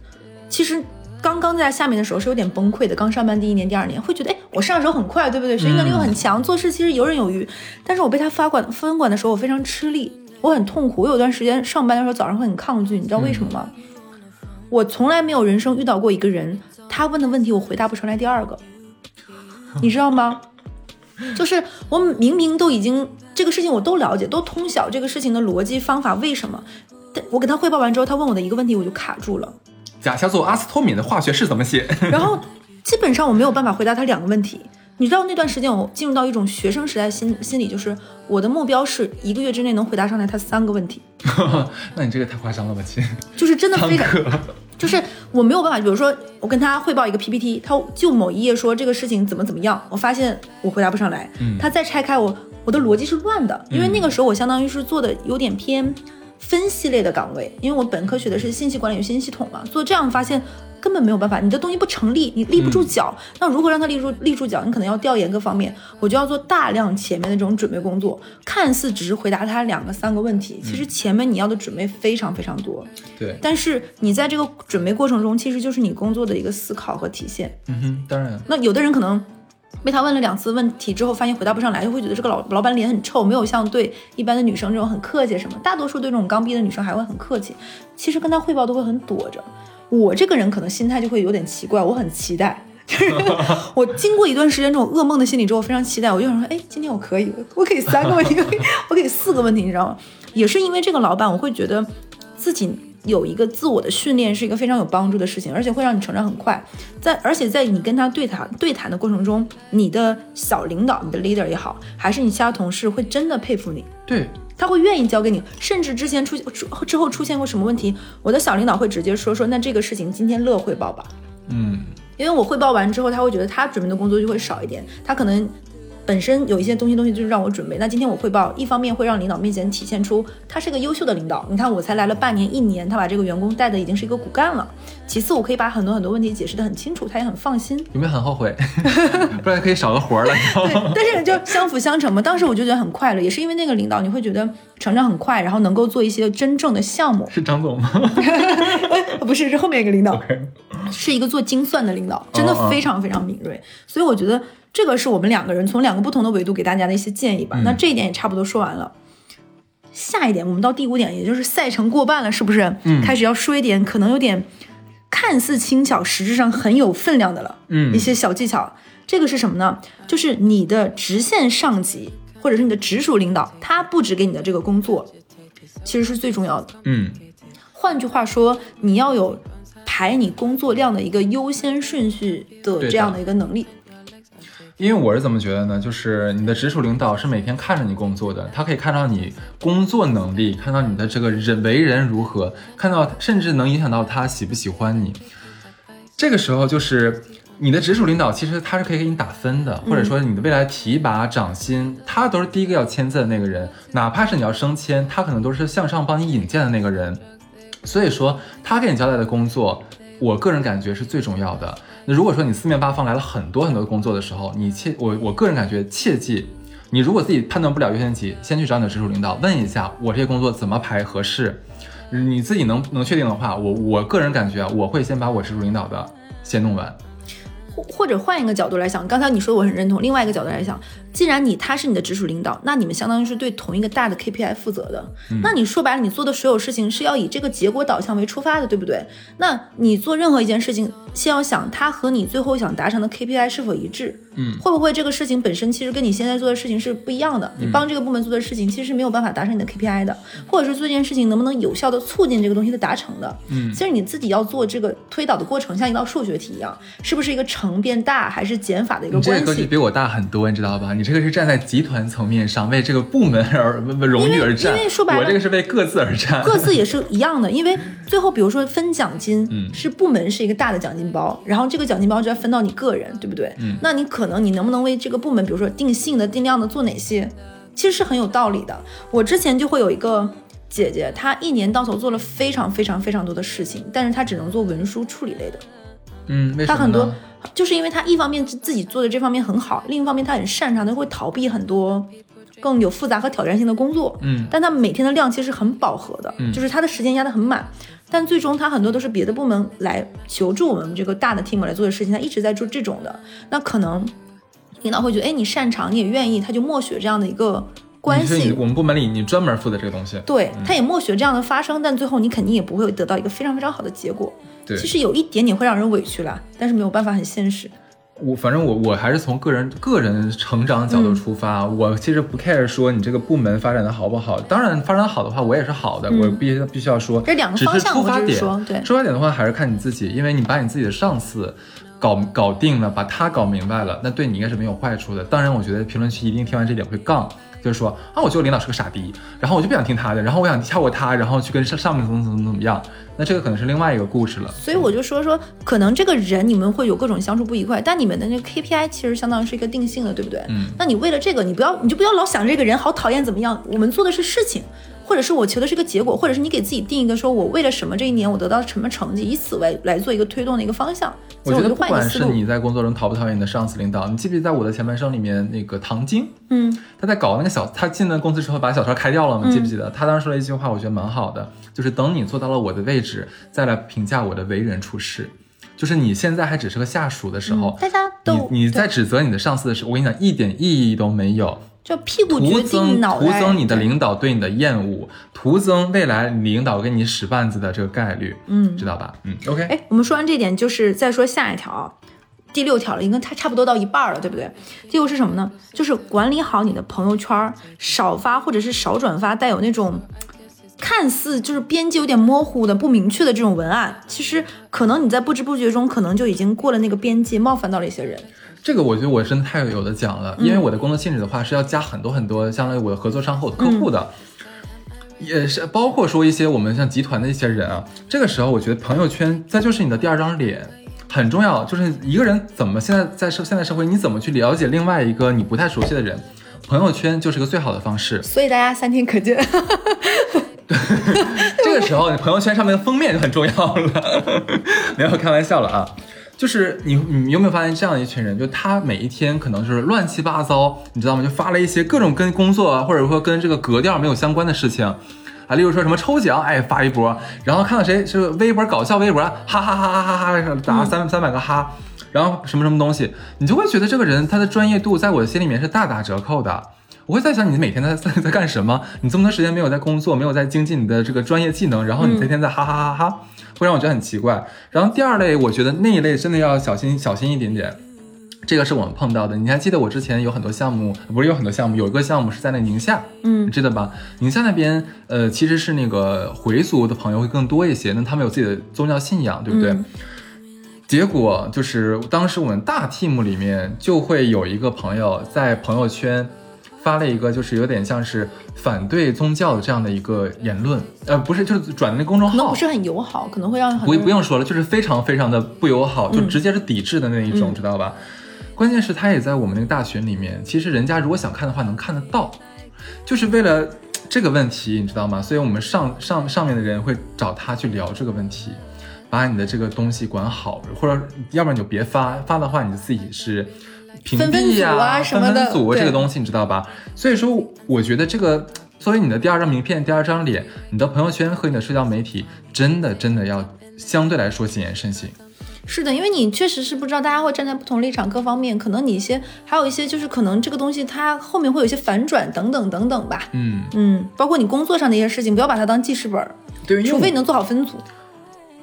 其实刚刚在下面的时候是有点崩溃的。刚上班第一年、第二年会觉得，哎，我上手很快，对不对？学习能力又很强，做事其实游刃有余。但是我被他发管分管的时候，我非常吃力，我很痛苦。我有段时间上班的时候早上会很抗拒，你知道为什么吗？我从来没有人生遇到过一个人，他问的问题我回答不出来第二个，你知道吗？就是我明明都已经这个事情我都了解，都通晓这个事情的逻辑方法，为什么？但我给他汇报完之后，他问我的一个问题，我就卡住了。甲硝唑阿司托敏的化学式怎么写？然后基本上我没有办法回答他两个问题。你知道那段时间我进入到一种学生时代心心理，就是我的目标是一个月之内能回答上来他三个问题，那你这个太夸张了吧，亲？就是真的非常，课。就是我没有办法。比如说我跟他汇报一个 PPT，他就某一页说这个事情怎么怎么样，我发现我回答不上来，嗯他再拆开我，我的逻辑是乱的，因为那个时候我相当于是做的有点偏分析类的岗位，因为我本科学的是信息管理与信息系统嘛，做这样发现。根本没有办法，你的东西不成立，你立不住脚。那如何让它立住立住脚？你可能要调研各方面，我就要做大量前面的这种准备工作。看似只是回答他两个三个问题，其实前面你要的准备非常非常多。对，但是你在这个准备过程中，其实就是你工作的一个思考和体现。嗯哼，当然。那有的人可能被他问了两次问题之后，发现回答不上来，就会觉得这个老老板脸很臭，没有像对一般的女生这种很客气什么。大多数对这种刚毕业的女生还会很客气，其实跟他汇报都会很躲着。我这个人可能心态就会有点奇怪，我很期待。就 是我经过一段时间这种噩梦的心理之后，非常期待。我就想说，哎，今天我可以，我给三个问题，我给我给四个问题，你知道吗？也是因为这个老板，我会觉得自己有一个自我的训练是一个非常有帮助的事情，而且会让你成长很快。在而且在你跟他对谈对谈的过程中，你的小领导、你的 leader 也好，还是你其他同事，会真的佩服你。对，他会愿意交给你，甚至之前出现之后出现过什么问题，我的小领导会直接说说，那这个事情今天乐汇报吧，嗯，因为我汇报完之后，他会觉得他准备的工作就会少一点，他可能本身有一些东西东西就是让我准备。那今天我汇报，一方面会让领导面前体现出他是个优秀的领导。你看我才来了半年一年，他把这个员工带的已经是一个骨干了。其次，我可以把很多很多问题解释的很清楚，他也很放心。有没有很后悔？不然可以少个活了。对，但是就相辅相成嘛。当时我就觉得很快乐，也是因为那个领导，你会觉得成长很快，然后能够做一些真正的项目。是张总吗？不是，是后面一个领导。是一个做精算的领导，真的非常非常敏锐。所以我觉得。这个是我们两个人从两个不同的维度给大家的一些建议吧。那这一点也差不多说完了。下一点，我们到第五点，也就是赛程过半了，是不是？嗯。开始要说一点可能有点看似轻巧，实质上很有分量的了。嗯。一些小技巧，这个是什么呢？就是你的直线上级或者是你的直属领导，他布置给你的这个工作，其实是最重要的。嗯。换句话说，你要有排你工作量的一个优先顺序的这样的一个能力。因为我是怎么觉得呢？就是你的直属领导是每天看着你工作的，他可以看到你工作能力，看到你的这个人为人如何，看到甚至能影响到他喜不喜欢你。这个时候就是你的直属领导，其实他是可以给你打分的，或者说你的未来提拔涨薪，他都是第一个要签字的那个人。哪怕是你要升迁，他可能都是向上帮你引荐的那个人。所以说，他给你交代的工作，我个人感觉是最重要的。那如果说你四面八方来了很多很多工作的时候，你切我我个人感觉切记，你如果自己判断不了优先级，先去找你的直属领导问一下，我这些工作怎么排合适？你自己能能确定的话，我我个人感觉啊，我会先把我直属领导的先弄完。或或者换一个角度来想，刚才你说我很认同。另外一个角度来想，既然你他是你的直属领导，那你们相当于是对同一个大的 KPI 负责的。那你说白了，你做的所有事情是要以这个结果导向为出发的，对不对？那你做任何一件事情，先要想它和你最后想达成的 KPI 是否一致。嗯，会不会这个事情本身其实跟你现在做的事情是不一样的？你帮这个部门做的事情其实是没有办法达成你的 KPI 的，或者是做这件事情能不能有效的促进这个东西的达成的？嗯，其实你自己要做这个推导的过程，像一道数学题一样，是不是一个乘变大还是减法的一个关系？这个格局比我大很多，你知道吧？你这个是站在集团层面上为这个部门而荣誉而战，因为说白了，我这个是为各自而战，各自也是一样的。因为最后比如说分奖金，嗯，是部门是一个大的奖金包，然后这个奖金包就要分到你个人，对不对？嗯，那你可能你能不能为这个部门，比如说定性的、定量的做哪些，其实是很有道理的。我之前就会有一个姐姐，她一年到头做了非常非常非常多的事情，但是她只能做文书处理类的。嗯，他很多就是因为他一方面自己做的这方面很好，另一方面他很擅长，他会逃避很多更有复杂和挑战性的工作。嗯，但他每天的量其实很饱和的，就是他的时间压得很满。但最终他很多都是别的部门来求助我们这个大的 team 来做的事情，他一直在做这种的，那可能。领导会觉得，哎，你擅长，你也愿意，他就默许这样的一个关系。我们部门里，你专门负责这个东西。对，他也默许这样的发生，但最后你肯定也不会得到一个非常非常好的结果。对，其实有一点点会让人委屈啦，但是没有办法，很现实。我反正我我还是从个人个人成长角度出发，我其实不 care 说你这个部门发展的好不好。当然发展好的话，我也是好的，我必须必须要说。这两个方向，出发点，对，出发点的话还是看你自己，因为你把你自己的上司。搞搞定了，把他搞明白了，那对你应该是没有坏处的。当然，我觉得评论区一定听完这点会杠，就是说啊，我觉得领导是个傻逼，然后我就不想听他的，然后我想跳过他，然后去跟上上面怎么怎么怎么样。那这个可能是另外一个故事了。所以我就说说，可能这个人你们会有各种相处不愉快，但你们的那个 KPI 其实相当于是一个定性的，对不对？嗯。那你为了这个，你不要你就不要老想这个人好讨厌怎么样？我们做的是事情。或者是我求的是个结果，或者是你给自己定一个，说我为了什么这一年我得到什么成绩，以此为来做一个推动的一个方向。我觉得不管是你在工作中讨不讨厌你的上司领导，你记不记得在我的前半生里面那个唐晶，嗯，他在搞那个小，他进了公司之后把小车开掉了吗？记不记得？他当时说了一句话，我觉得蛮好的，就是等你做到了我的位置，再来评价我的为人处事。就是你现在还只是个下属的时候，大家都你你在指责你的上司的时候，我跟你讲一点意义都没有。就屁股决定脑袋，徒增你的领导对你的厌恶，徒增未来领导给你使绊子的这个概率，嗯，知道吧？嗯，OK。哎，我们说完这点，就是再说下一条，第六条了，应该它差不多到一半了，对不对？第六是什么呢？就是管理好你的朋友圈，少发或者是少转发带有那种看似就是边界有点模糊的不明确的这种文案，其实可能你在不知不觉中，可能就已经过了那个边界，冒犯到了一些人。这个我觉得我真的太有的讲了，因为我的工作性质的话是要加很多很多，相当于我的合作商和我的客户的，也是包括说一些我们像集团的一些人啊。这个时候我觉得朋友圈再就是你的第二张脸，很重要，就是一个人怎么现在在社现在社会，你怎么去了解另外一个你不太熟悉的人，朋友圈就是个最好的方式。所以大家三天可见。对这个时候，你朋友圈上面的封面就很重要了。没有开玩笑了啊，就是你你有没有发现这样一群人，就他每一天可能就是乱七八糟，你知道吗？就发了一些各种跟工作，或者说跟这个格调没有相关的事情啊，例如说什么抽奖，哎发一波，然后看到谁是微博搞笑微博，哈哈哈哈哈哈打三三百个哈，然后什么什么东西，你就会觉得这个人他的专业度在我的心里面是大打折扣的。我会在想你每天在在在干什么？你这么多时间没有在工作，没有在精进你的这个专业技能，然后你天天在哈哈哈哈，会让我觉得很奇怪。然后第二类，我觉得那一类真的要小心小心一点点。这个是我们碰到的。你还记得我之前有很多项目，不是有很多项目，有一个项目是在那宁夏，嗯，你记得吧？宁夏那边，呃，其实是那个回族的朋友会更多一些，那他们有自己的宗教信仰，对不对？结果就是当时我们大 team 里面就会有一个朋友在朋友圈。发了一个就是有点像是反对宗教的这样的一个言论，呃，不是，就是转的那公众号，不是很友好，可能会让不不用说了，就是非常非常的不友好，就直接是抵制的那一种，知道吧？关键是他也在我们那个大群里面，其实人家如果想看的话能看得到，就是为了这个问题，你知道吗？所以我们上上上面的人会找他去聊这个问题，把你的这个东西管好，或者要不然你就别发，发的话你自己是。屏蔽呀，分分组这个东西你知道吧？所以说，我觉得这个作为你的第二张名片、第二张脸，你的朋友圈和你的社交媒体，真的真的要相对来说谨言慎行。是的，因为你确实是不知道大家会站在不同立场，各方面可能你一些还有一些就是可能这个东西它后面会有一些反转等等等等吧。嗯嗯，包括你工作上的一些事情，不要把它当记事本，对，除非你能做好分组。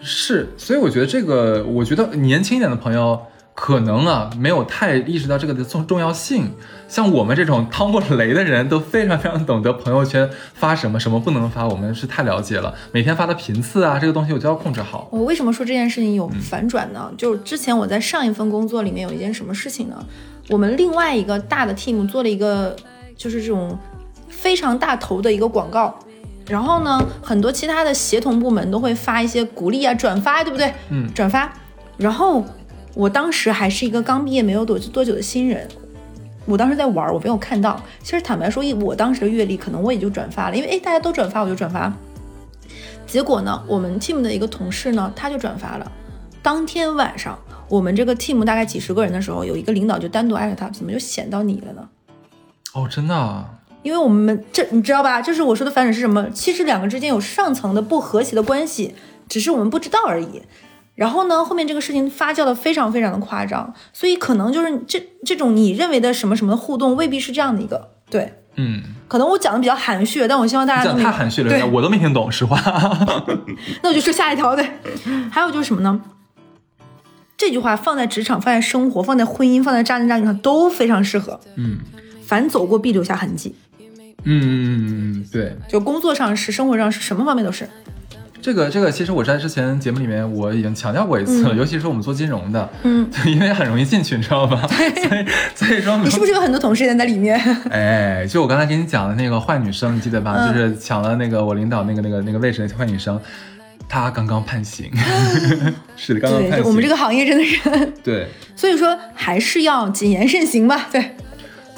是，所以我觉得这个，我觉得年轻一点的朋友。可能啊，没有太意识到这个的重重要性。像我们这种趟过雷的人，都非常非常懂得朋友圈发什么，什么不能发。我们是太了解了，每天发的频次啊，这个东西我就要控制好。我为什么说这件事情有反转呢？就是之前我在上一份工作里面有一件什么事情呢？我们另外一个大的 team 做了一个，就是这种非常大头的一个广告。然后呢，很多其他的协同部门都会发一些鼓励啊、转发，对不对？嗯，转发。然后。我当时还是一个刚毕业没有多多久的新人，我当时在玩，我没有看到。其实坦白说，以我当时的阅历，可能我也就转发了，因为哎大家都转发，我就转发。结果呢，我们 team 的一个同事呢，他就转发了。当天晚上，我们这个 team 大概几十个人的时候，有一个领导就单独艾特他，怎么就显到你了呢？哦，真的？因为我们这你知道吧？就是我说的反转是什么？其实两个之间有上层的不和谐的关系，只是我们不知道而已。然后呢，后面这个事情发酵的非常非常的夸张，所以可能就是这这种你认为的什么什么互动，未必是这样的一个对，嗯，可能我讲的比较含蓄，但我希望大家讲太含蓄了，我都没听懂，实话。那我就说下一条对，还有就是什么呢？这句话放在职场、放在生活、放在婚姻、放在渣男渣女上都非常适合。嗯，凡走过必留下痕迹。嗯嗯嗯嗯，对，就工作上是，生活上是什么方面都是。这个这个，其实我在之前节目里面我已经强调过一次了，尤其是我们做金融的，嗯，因为很容易进去，你知道吧？所以所以说，你是不是有很多同事也在里面？哎，就我刚才给你讲的那个坏女生，你记得吧？就是抢了那个我领导那个那个那个位置的坏女生，她刚刚判刑，是的，刚刚判刑。我们这个行业真的是对，所以说还是要谨言慎行吧，对。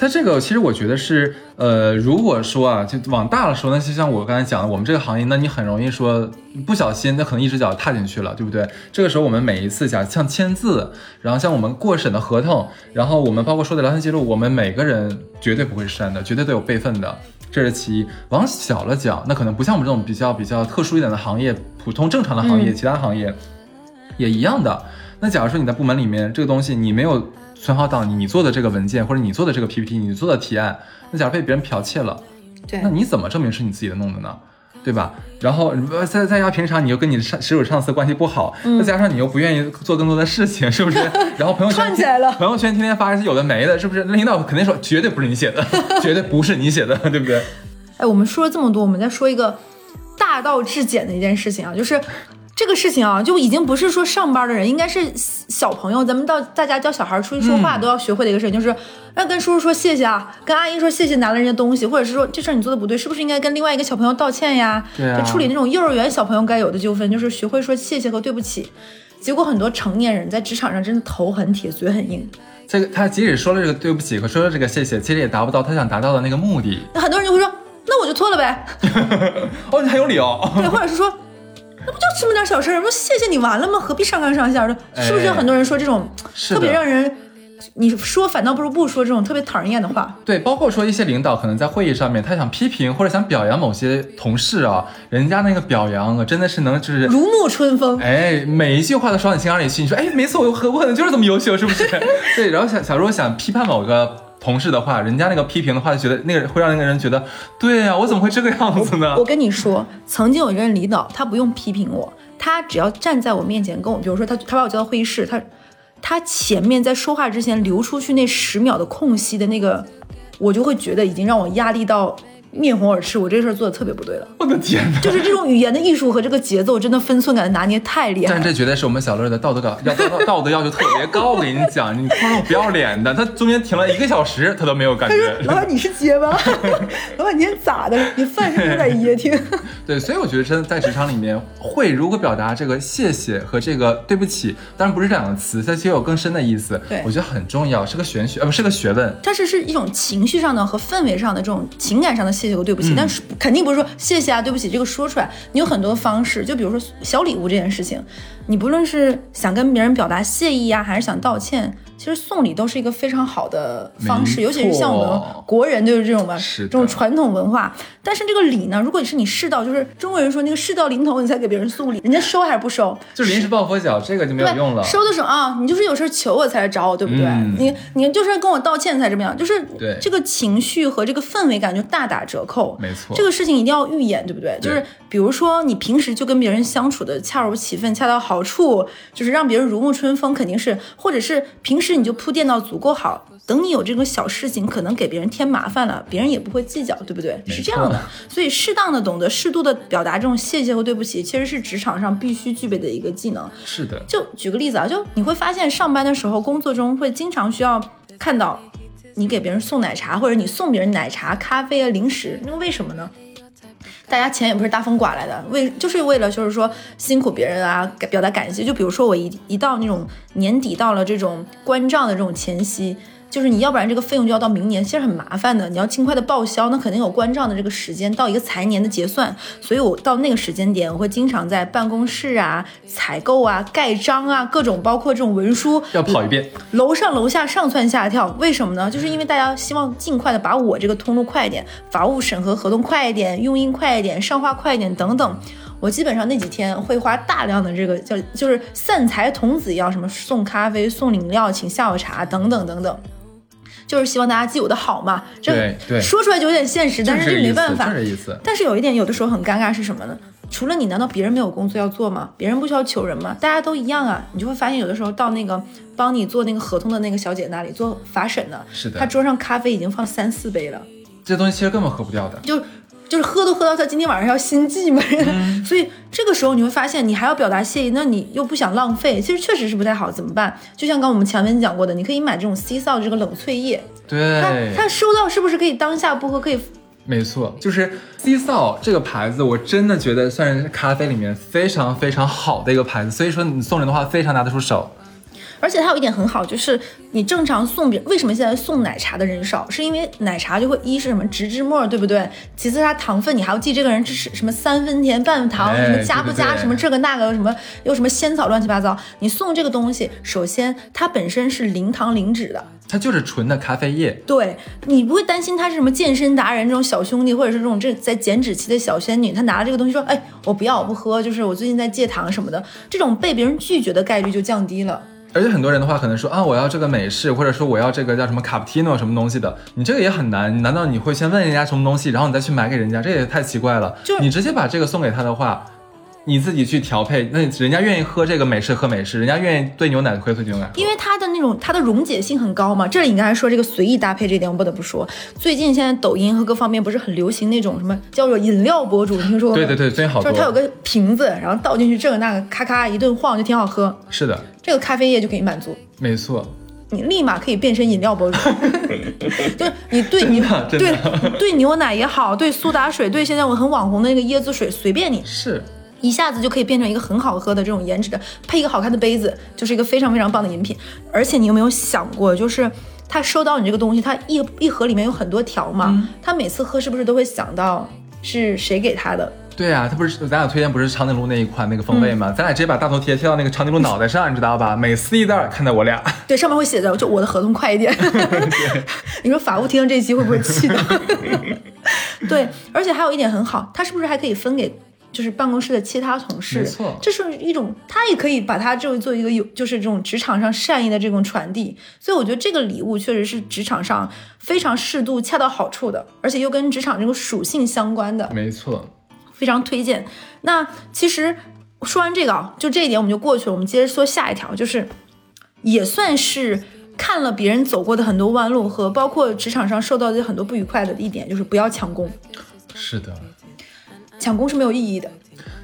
它这个其实我觉得是，呃，如果说啊，就往大了说，那就像我刚才讲的，我们这个行业，那你很容易说不小心，那可能一只脚踏进去了，对不对？这个时候我们每一次讲像签字，然后像我们过审的合同，然后我们包括说的聊天记录，我们每个人绝对不会删的，绝对都有备份的，这是其一。往小了讲，那可能不像我们这种比较比较特殊一点的行业，普通正常的行业，其他行业也一样的。那假如说你在部门里面这个东西你没有。存好档，你做的这个文件或者你做的这个 PPT，你做的提案，那假如被别人剽窃了，对，那你怎么证明是你自己的弄的呢？对吧？然后再再加平常你又跟你上直属上司关系不好，再加上你又不愿意做更多的事情，是不是？然后朋友圈起来了朋友圈天天发一些有的没的，是不是？领导肯定说绝对不是你写的，绝对不是你写的，对不对？哎，我们说了这么多，我们再说一个大道至简的一件事情啊，就是。这个事情啊，就已经不是说上班的人，应该是小朋友，咱们到大家教小孩出去说话都要学会的一个事情，就是要跟叔叔说谢谢啊，跟阿姨说谢谢拿了人家东西，或者是说这事儿你做的不对，是不是应该跟另外一个小朋友道歉呀？对啊就处理那种幼儿园小朋友该有的纠纷，就是学会说谢谢和对不起。结果很多成年人在职场上真的头很铁，嘴很硬。这个他即使说了这个对不起和说了这个谢谢，其实也达不到他想达到的那个目的。那很多人就会说，那我就错了呗，哦，你还有理哦。对，或者是说，那不就这么点小事儿，不谢谢你完了吗？何必上纲上线的？是不是有很多人说这种特别让人，你说反倒不如不说这种特别讨人厌的话？对，包括说一些领导可能在会议上面，他想批评或者想表扬某些同事啊，人家那个表扬啊，真的是能就是。如沐春风。哎，每一句话都说到你心坎里去。你说，哎，没错，我可我可能就是这么优秀，是不是？对，然后想想如果想批判某个同事的话，人家那个批评的话，就觉得那个会让那个人觉得，对呀、我怎么会这个样子呢我？跟你说，曾经有一个人领导，他不用批评我，他只要站在我面前跟我，比如说他他把我叫到会议室，他他前面在说话之前留出去那十秒的空隙的那个，我就会觉得已经让我压力到面红耳赤，我这事儿做的特别不对了。我的天哪！就是这种语言的艺术和这个节奏，真的分寸感的拿捏太厉害了。但这绝对是我们小乐的道德感要道道道德要求特别高。我跟你讲，你碰到不要脸的，他中间停了一个小时，他都没有感他说觉：“。老板你是结巴，老板你咋的了？你饭是不是有点噎挺？” 对，所以我觉得真的在职场里面会如何表达这个谢谢和这个对不起，当然不是这两个词，它其实有更深的意思。对我觉得很重要，是个玄学，呃，不是个学问。它是是一种情绪上的和氛围上的这种情感上的谢谢和对不起，但是肯定不是说谢谢啊对不起这个说出来，你有很多方式，就比如说小礼物这件事情，你不论是想跟别人表达谢意啊、还是想道歉，其实送礼都是一个非常好的方式，尤其是像我们国人就是这种吧，是这种传统文化。但是这个礼呢，如果是你世道，就是中国人说那个世道临头你才给别人送礼，人家收还是不收？就临时抱佛脚，这个就没有，用了。收的时候啊，你就是有事求我才来找我，对不对？嗯你你就是跟我道歉才这么样，就是对这个情绪和这个氛围感就大打折扣。没错这个事情一定要预演，对不对？就是比如说你平时就跟别人相处的恰如其分、恰到好处，就是让别人如沐春风，肯定是，或者是平时你就铺垫到足够好。等你有这个小事情，可能给别人添麻烦了，别人也不会计较，对不对？是这样的，所以适当的懂得适度的表达这种谢谢和对不起，其实是职场上必须具备的一个技能。是的，就举个例子啊，就你会发现上班的时候，工作中会经常需要看到你给别人送奶茶，或者你送别人奶茶、咖啡啊、零食，那个为什么呢？大家钱也不是大风刮来的，为就是为了就是说辛苦别人啊，表达感谢。就比如说我一一到那种年底到了这种关账的这种前夕，就是你要不然这个费用就要到明年，其实很麻烦的。你要尽快的报销，那肯定有关账的这个时间，到一个财年的结算。所以我到那个时间点，我会经常在办公室啊、采购啊、盖章啊，各种包括这种文书要跑一遍。楼上楼下上蹿下跳，为什么呢？就是因为大家希望尽快的把我这个通路快一点，法务审核合同快一点，用印快一点，上画快一点等等。我基本上那几天会花大量的这个叫就是散财童子一样，什么送咖啡、送饮料、请下午茶等等等等，就是希望大家记我的好嘛。这对对说出来就有点现实，但是这没办法。就是这意思。但是有一点，有的时候很尴尬是什么呢？除了你，难道别人没有工作要做吗？别人不需要求人吗？大家都一样啊。你就会发现，有的时候到那个帮你做那个合同的那个小姐那里做法审的，是的她桌上咖啡已经放三四杯了，这东西其实根本喝不掉的。就就是喝都喝到他今天晚上要心悸嘛。嗯 所以这个时候你会发现，你还要表达谢意，那你又不想浪费，其实确实是不太好，怎么办？就像刚我们前面讲过的，你可以买这种 C 扫这个冷萃液，它对，它收到是不是可以当下不喝，可以没错，就是 C 扫这个牌子，我真的觉得算是咖啡里面非常非常好的一个牌子，所以说你送人的话非常拿得出手。而且它有一点很好，就是你正常送别为什么现在送奶茶的人少？是因为奶茶就会一是什么植脂末，对不对？其次它糖分你还要记这个人这是什么三分甜半糖，哎什么加不加，什么这个那个什么又什么仙草乱七八糟。你送这个东西，首先它本身是零糖零脂的，它就是纯的咖啡液，对你不会担心他是什么健身达人这种小兄弟，或者是这种这在减脂期的小仙女，她拿了这个东西说，哎，我不要，我不喝，就是我最近在戒糖什么的，这种被别人拒绝的概率就降低了。而且很多人的话可能说啊，我要这个美式，或者说我要这个叫什么卡布奇诺什么东西的，你这个也很难。难道你会先问人家什么东西，然后你再去买给人家？这也太奇怪了。就你直接把这个送给他的话，你自己去调配，那人家愿意喝这个美式喝美式，人家愿意兑牛奶可以兑牛奶。因为它的那种它的溶解性很高嘛。这里你刚才说这个随意搭配这点，我不得不说，最近现在抖音和各方面不是很流行那种什么叫做饮料博主，你听说过吗？对对对，最近好多。就是它有个瓶子，然后倒进去这个那个，咔咔一顿晃就挺好喝。是的，这个咖啡液就可以满足，没错，你立马可以变身饮料博主。就是你对你对的对牛奶也好，对苏打水，对现在我很网红的那个椰子水，随便你。是。一下子就可以变成一个很好喝的这种颜值的，配一个好看的杯子，就是一个非常非常棒的饮品。而且你有没有想过，就是他收到你这个东西，他一一盒里面有很多条嘛，他每次喝是不是都会想到是谁给他的？对啊，他不是咱俩推荐不是长颈鹿那一款那个风味吗？咱俩直接把大头贴贴到那个长颈鹿脑袋上，你知道吧？每撕一袋，看到我俩。对，上面会写着就我的合同快一点。你说法务听到这一期会不会气的？对，而且还有一点很好，他是不是还可以分给？就是办公室的其他同事，没错，这是一种他也可以把它就做一个有，就是这种职场上善意的这种传递。所以我觉得这个礼物确实是职场上非常适度、恰到好处的，而且又跟职场这个属性相关的，没错，非常推荐。那其实说完这个啊，就这一点我们就过去了。我们接着说下一条，就是也算是看了别人走过的很多弯路和包括职场上受到的很多不愉快的一点，就是不要抢功。是的。抢功是没有意义的，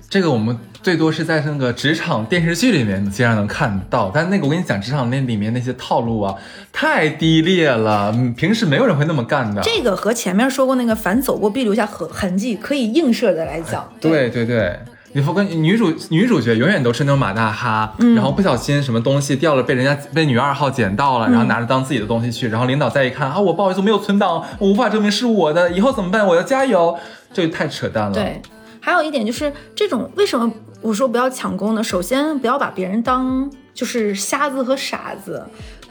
这个我们最多是在那个职场电视剧里面经常能看到，但那个我跟你讲，职场那里面那些套路啊，太低劣了，平时没有人会那么干的。这个和前面说过那个凡走过必留下痕痕迹可以映射的来讲，对对对，你说跟女主女主角永远都是那种马大哈，然后不小心什么东西掉了，被人家被女二号捡到了，然后拿着当自己的东西去，然后领导再一看啊，我不好意思没有存档，我无法证明是我的，以后怎么办？我要加油。这太扯淡了。对，还有一点就是这种为什么我说不要抢功呢？首先不要把别人当就是瞎子和傻子。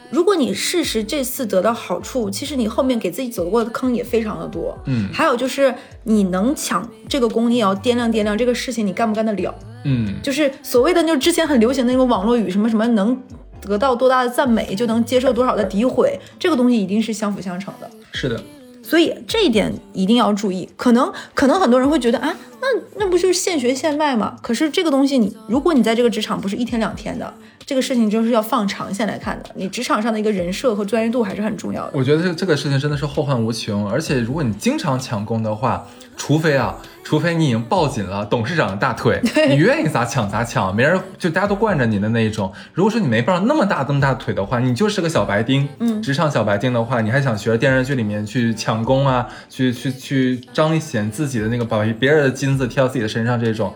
如果你事实这次得到好处，其实你后面给自己走过的坑也非常的多。嗯，还有就是你能抢这个功，你也要掂量掂量这个事情你干不干得了。嗯，就是所谓的就之前很流行的那种网络语，什么什么能得到多大的赞美，就能接受多少的诋毁，这个东西一定是相辅相成的。是的。所以这一点一定要注意，可能可能很多人会觉得啊，那那不就是现学现卖吗？可是这个东西你，如果你在这个职场不是一天两天的，这个事情就是要放长线来看的。你职场上的一个人设和专业度还是很重要的。我觉得这这个事情真的是后患无穷，而且如果你经常抢功的话。除非啊，除非你已经抱紧了董事长的大腿，你愿意咋抢咋抢，没人就大家都惯着你的那一种。如果说你没抱那么大那么大腿的话，你就是个小白丁，嗯，职场小白丁的话，你还想学着电视剧里面去抢功啊，去去去彰显自己的那个把别人的金子贴到自己的身上这种，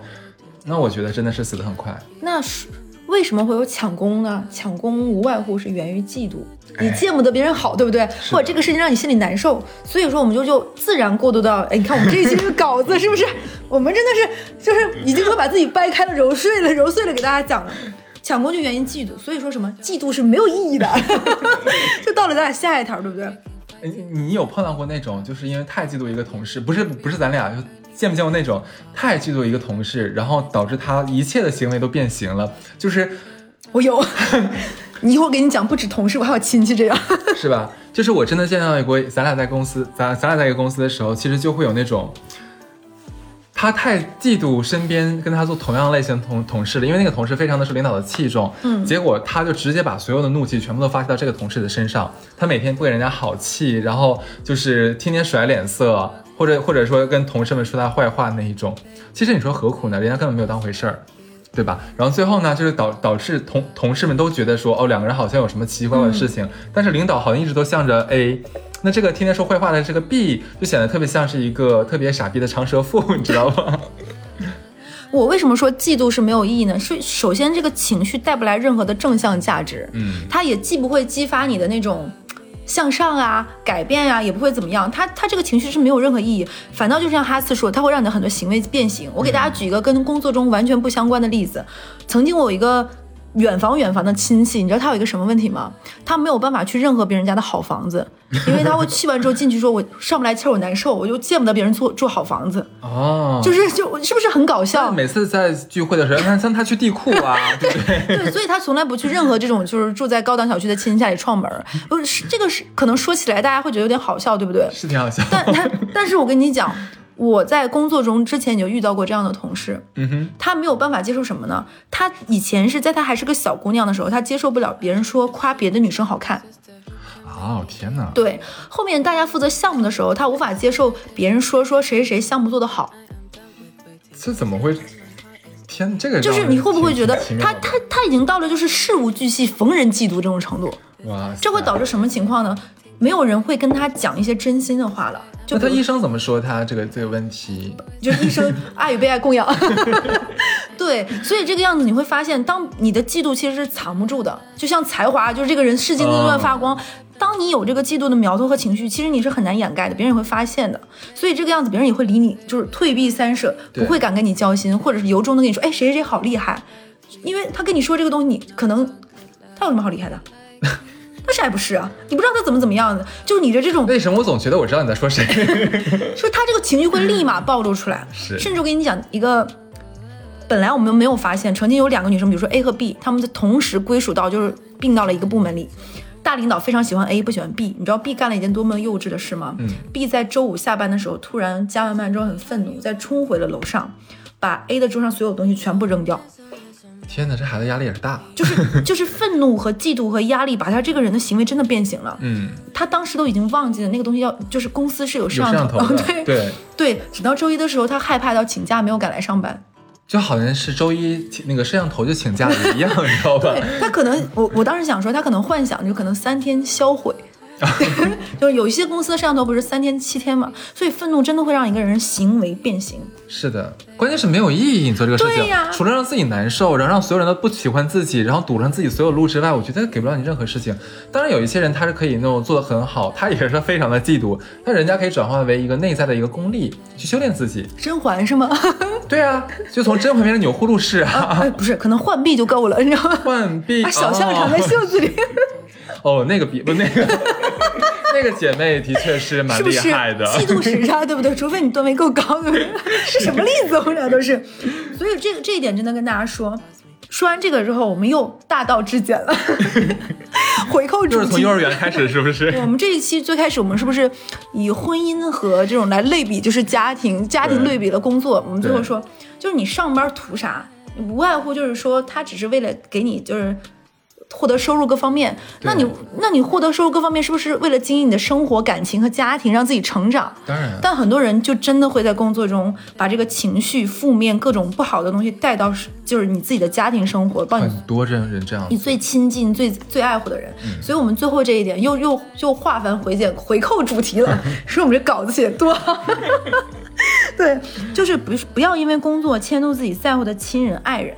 那我觉得真的是死得很快。那是。为什么会有抢功呢？抢功无外乎是源于嫉妒，你见不得别人好，对不对？或者这个事情让你心里难受，所以说我们就就自然过渡到，哎，你看我们这一期的稿子是不是？我们真的是就是已经说把自己掰开了揉碎了揉碎了给大家讲了，抢功就源于嫉妒，所以说什么嫉妒是没有意义的，就到了咱俩下一条，对不对？哎，你有碰到过那种就是因为太嫉妒一个同事，不是不是咱俩就。见没见过那种太嫉妒一个同事，然后导致他一切的行为都变形了？就是我有，你一会儿给你讲，不止同事，我还有亲戚这样，是吧？就是我真的见到过，咱俩在公司，咱咱俩在一个公司的时候，其实就会有那种，他太嫉妒身边跟他做同样类型同同事了，因为那个同事非常的受领导的器重，嗯，结果他就直接把所有的怒气全部都发泄到这个同事的身上，他每天不给人家好气，然后就是天天甩脸色。或者或者说跟同事们说他坏话那一种，其实你说何苦呢？人家根本没有当回事儿，对吧？然后最后呢，就是导导致同同事们都觉得说，哦，两个人好像有什么奇奇怪怪的事情，但是领导好像一直都向着 A，那这个天天说坏话的这个 B 就显得特别像是一个特别傻逼的长舌妇，你知道吗？我为什么说嫉妒是没有意义呢？是首先这个情绪带不来任何的正向价值，嗯，它也既不会激发你的那种。向上啊，改变呀，也不会怎么样。他他这个情绪是没有任何意义，反倒就像哈斯说，他会让你的很多行为变形。我给大家举一个跟工作中完全不相关的例子，曾经我有一个。远房远房的亲戚，你知道他有一个什么问题吗？他没有办法去任何别人家的好房子，因为他会去完之后进去说：“我上不来气儿，我难受，我就见不得别人住住好房子。”哦，就是就是不是很搞笑？每次在聚会的时候，他像他去地库啊，对不对？对，所以他从来不去任何这种就是住在高档小区的亲戚家里串门。不是这个是可能说起来大家会觉得有点好笑，对不对？是挺好笑。但他但是我跟你讲。我在工作中之前就遇到过这样的同事，嗯哼，他没有办法接受什么呢？他以前是在他还是个小姑娘的时候，他接受不了别人说夸别的女生好看。哦天哪，对，后面大家负责项目的时候，他无法接受别人说说谁谁谁项目做得好。这怎么会？天，这个就是你会不会觉得他他他已经到了就是事无巨细、逢人嫉妒这种程度？哇，这会导致什么情况呢？没有人会跟他讲一些真心的话了。就那他医生怎么说他这个这个问题？就是医生 爱与被爱供养。对，所以这个样子你会发现，当你的嫉妒其实是藏不住的，就像才华，就是这个人是金子乱发光。当你有这个嫉妒的苗头和情绪，其实你是很难掩盖的，别人也会发现的。所以这个样子，别人也会离你就是退避三舍，不会敢跟你交心，或者是由衷的跟你说，哎，谁谁谁好厉害，因为他跟你说这个东西，你可能他有什么好厉害的？他啥也不是啊，你不知道他怎么怎么样的，就是你的这种为什么我总觉得我知道你在说谁？说他这个情绪会立马暴露出来，是甚至我跟你讲一个，本来我们没有发现，曾经有两个女生，比如说 A 和 B，她们同时归属到就是并到了一个部门里。大领导非常喜欢 A，不喜欢 B。你知道 B 干了一件多么幼稚的事吗？嗯，B 在周五下班的时候，突然加完班之后很愤怒，再冲回了楼上，把 A 的桌上所有东西全部扔掉。天哪，这孩子压力也是大。就是 就是愤怒和嫉妒和压力，把他这个人的行为真的变形了。嗯，他当时都已经忘记了那个东西要，就是公司是有摄像头头的，对对，对，直到周一的时候，他害怕到请假，没有赶来上班。就好像是周一请那个摄像头就请假了一样，你知道吧？他可能，我我当时想说，他可能幻想就可能三天销毁，就是有一些公司的摄像头不是三天七天嘛，所以愤怒真的会让一个人行为变形。是的，关键是没有意义。你做这个事情，对呀除了让自己难受，然后让所有人都不喜欢自己，然后堵上自己所有路之外，我觉得给不了你任何事情。当然，有一些人他是可以那种做的很好，他也是非常的嫉妒，但人家可以转化为一个内在的一个功力，去修炼自己。甄嬛是吗？对啊，就从甄嬛变成钮祜禄氏啊，哎，不是，可能浣碧就够了，你知道吗？浣碧把小象藏在袖子里，哦，那个比不那个那个姐妹的确是蛮？厉害的。嫉妒时差，对不对？除非你段位够高，对不对？是什么例子？我们俩都是。所以这个这一点真的跟大家说。说完这个之后，我们又大道至简了，回扣主题。就是从幼儿园开始，是不是？我们这一期最开始，我们是不是以婚姻和这种来类比，就是家庭家庭对比了工作？我们最后说，就是你上班图啥？无外乎就是说，他只是为了给你就是获得收入各方面。那你那你获得收入各方面，是不是为了经营你的生活、感情和家庭，让自己成长？当然，但很多人就真的会在工作中把这个情绪、负面各种不好的东西带到，就是你自己的家庭生活，帮你很多人人这样你最亲近、最最爱护的人。所以，我们最后这一点又又又化繁回简，回扣主题了，说我们这稿子写得多好。对，就是不不要因为工作迁怒自己在乎的亲人、爱人。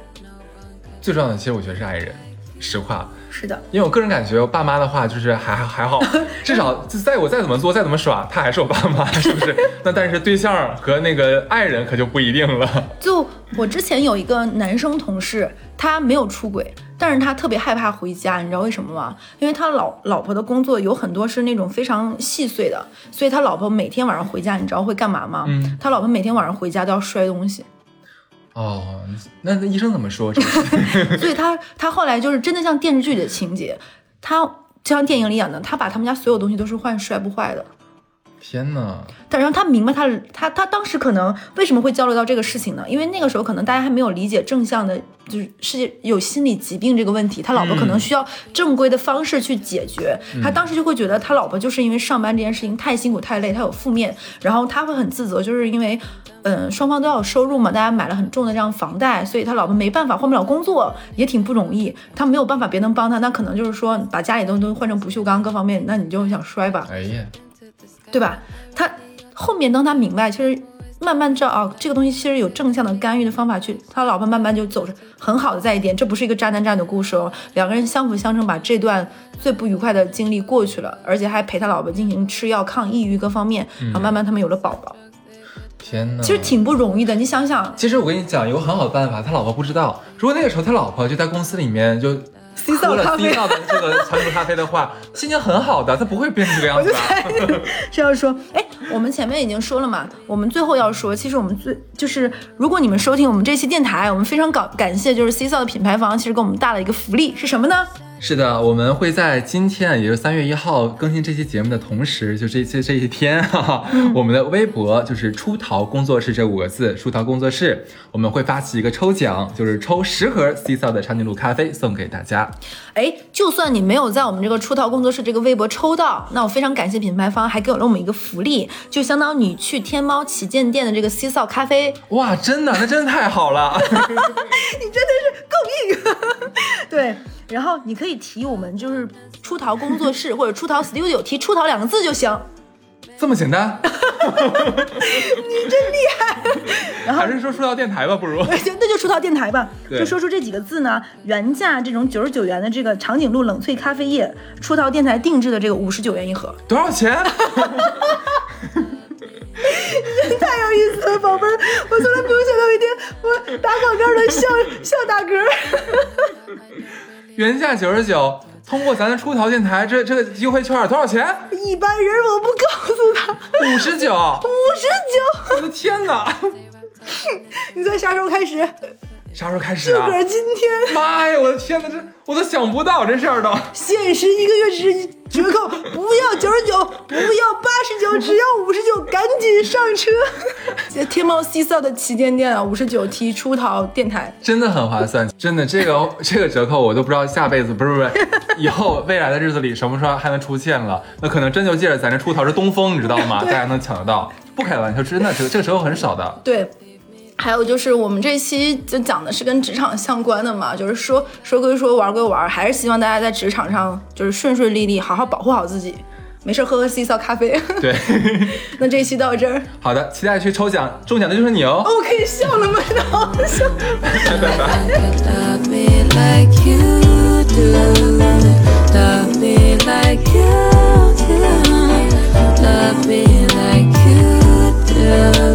最重要的，其实我觉得是爱人。实话，是的，因为我个人感觉，我爸妈的话就是还还好，至少在我再怎么做，再怎么耍，他还是我爸妈，是不是？那但是对象和那个爱人可就不一定了。就我之前有一个男生同事，他没有出轨，但是他特别害怕回家，你知道为什么吗？因为他老老婆的工作有很多是那种非常细碎的，所以他老婆每天晚上回家，你知道会干嘛吗？嗯，他老婆每天晚上回家都要摔东西。哦，那那医生怎么说？这个 所以他他后来就是真的像电视剧里的情节，他就像电影里演的，他把他们家所有东西都是换摔不坏的。天哪！但然后他明白他他他当时可能为什么会交流到这个事情呢？因为那个时候可能大家还没有理解正向的，就是世界有心理疾病这个问题，他老婆可能需要正规的方式去解决。他当时就会觉得他老婆就是因为上班这件事情太辛苦太累，他有负面，然后他会很自责，就是因为嗯双方都要有收入嘛，大家买了很重的这样房贷，所以他老婆没办法换不了工作，也挺不容易。他没有办法别人帮他，那可能就是说把家里东西都换成不锈钢各方面，那你就想摔吧。哎呀，对吧？他后面当他明白，其实慢慢知道啊，这个东西其实有正向的干预的方法去，他老婆慢慢就走着很好的在一点，这不是一个渣男渣女的故事哦，两个人相辅相成，把这段最不愉快的经历过去了，而且还陪他老婆进行吃药抗抑郁各方面，然后慢慢他们有了宝宝，天哪！其实挺不容易的，你想想，其实我跟你讲，有个很好的办法，他老婆不知道。如果那个时候他老婆就在公司里面就喝了咖啡低造的这个长途咖啡的话，心情很好的，他不会变成这个样子的。是要说，哎，我们前面已经说了嘛，我们最后要说，其实我们最就是，如果你们收听我们这期电台，我们非常感感谢，就是 C 扫的品牌方，其实给我们大了一个福利是什么呢？是的，我们会在今天，也就是三月一号更新这期节目的同时，就这这这一天，哈哈，我们的微博就是“出逃工作室”这五个字，“出逃工作室”，我们会发起一个抽奖，就是抽十盒 C 扫的长颈鹿咖啡送给大家。哎，就算你没有在我们这个出逃工作室这个微博抽到，那我非常感谢品牌方还给了我们一个福利，就相当于你去天猫旗舰店的这个 C 扫咖啡，哇，真的，那真的太好了。你真的是够硬。对，然后你可以提我们就是出逃工作室 或者出逃 Studio，提出逃两个字就行。这么简单？你真厉害。然后还是说出逃电台吧，不如。行，那就出逃电台吧。就说出这几个字呢，原价这种九十九元的这个长颈鹿冷萃咖啡液，出逃电台定制的这个五十九元一盒，多少钱？真太有意思了，宝贝儿！我从来没有想到一天我打广告的笑笑打嗝。原价九十九，通过咱的出逃电台这这个优惠券多少钱？一般人我不告诉他，五十九。五十九。我的天哪！你猜啥时候开始？啥时候开始啊？自个儿今天妈呀！我的天哪，这我都想不到这事儿都。限时一个月只折扣，不要九十九，不要八十九，只要五十九，赶紧上车！在天猫 C 扫的旗舰店啊，五十九提出逃电台。真的很划算，真的这个这个折扣我都不知道下辈子不是不是以后未来的日子里什么时候还能出现了，那可能真就借着咱这出逃是东风，你知道吗？大家能抢得到，不开玩笑，真的这个这个折扣很少的。对，还有就是我们这期就讲的是跟职场相关的嘛就是说说归说玩归玩还是希望大家在职场上就是顺顺利利好好保护好自己没事喝喝 ceo 咖啡。对。那这期到这儿。好的期待去抽奖中奖的就是你哦。我可以笑了吗？你的好好笑。love me like you love me like you do love me like you do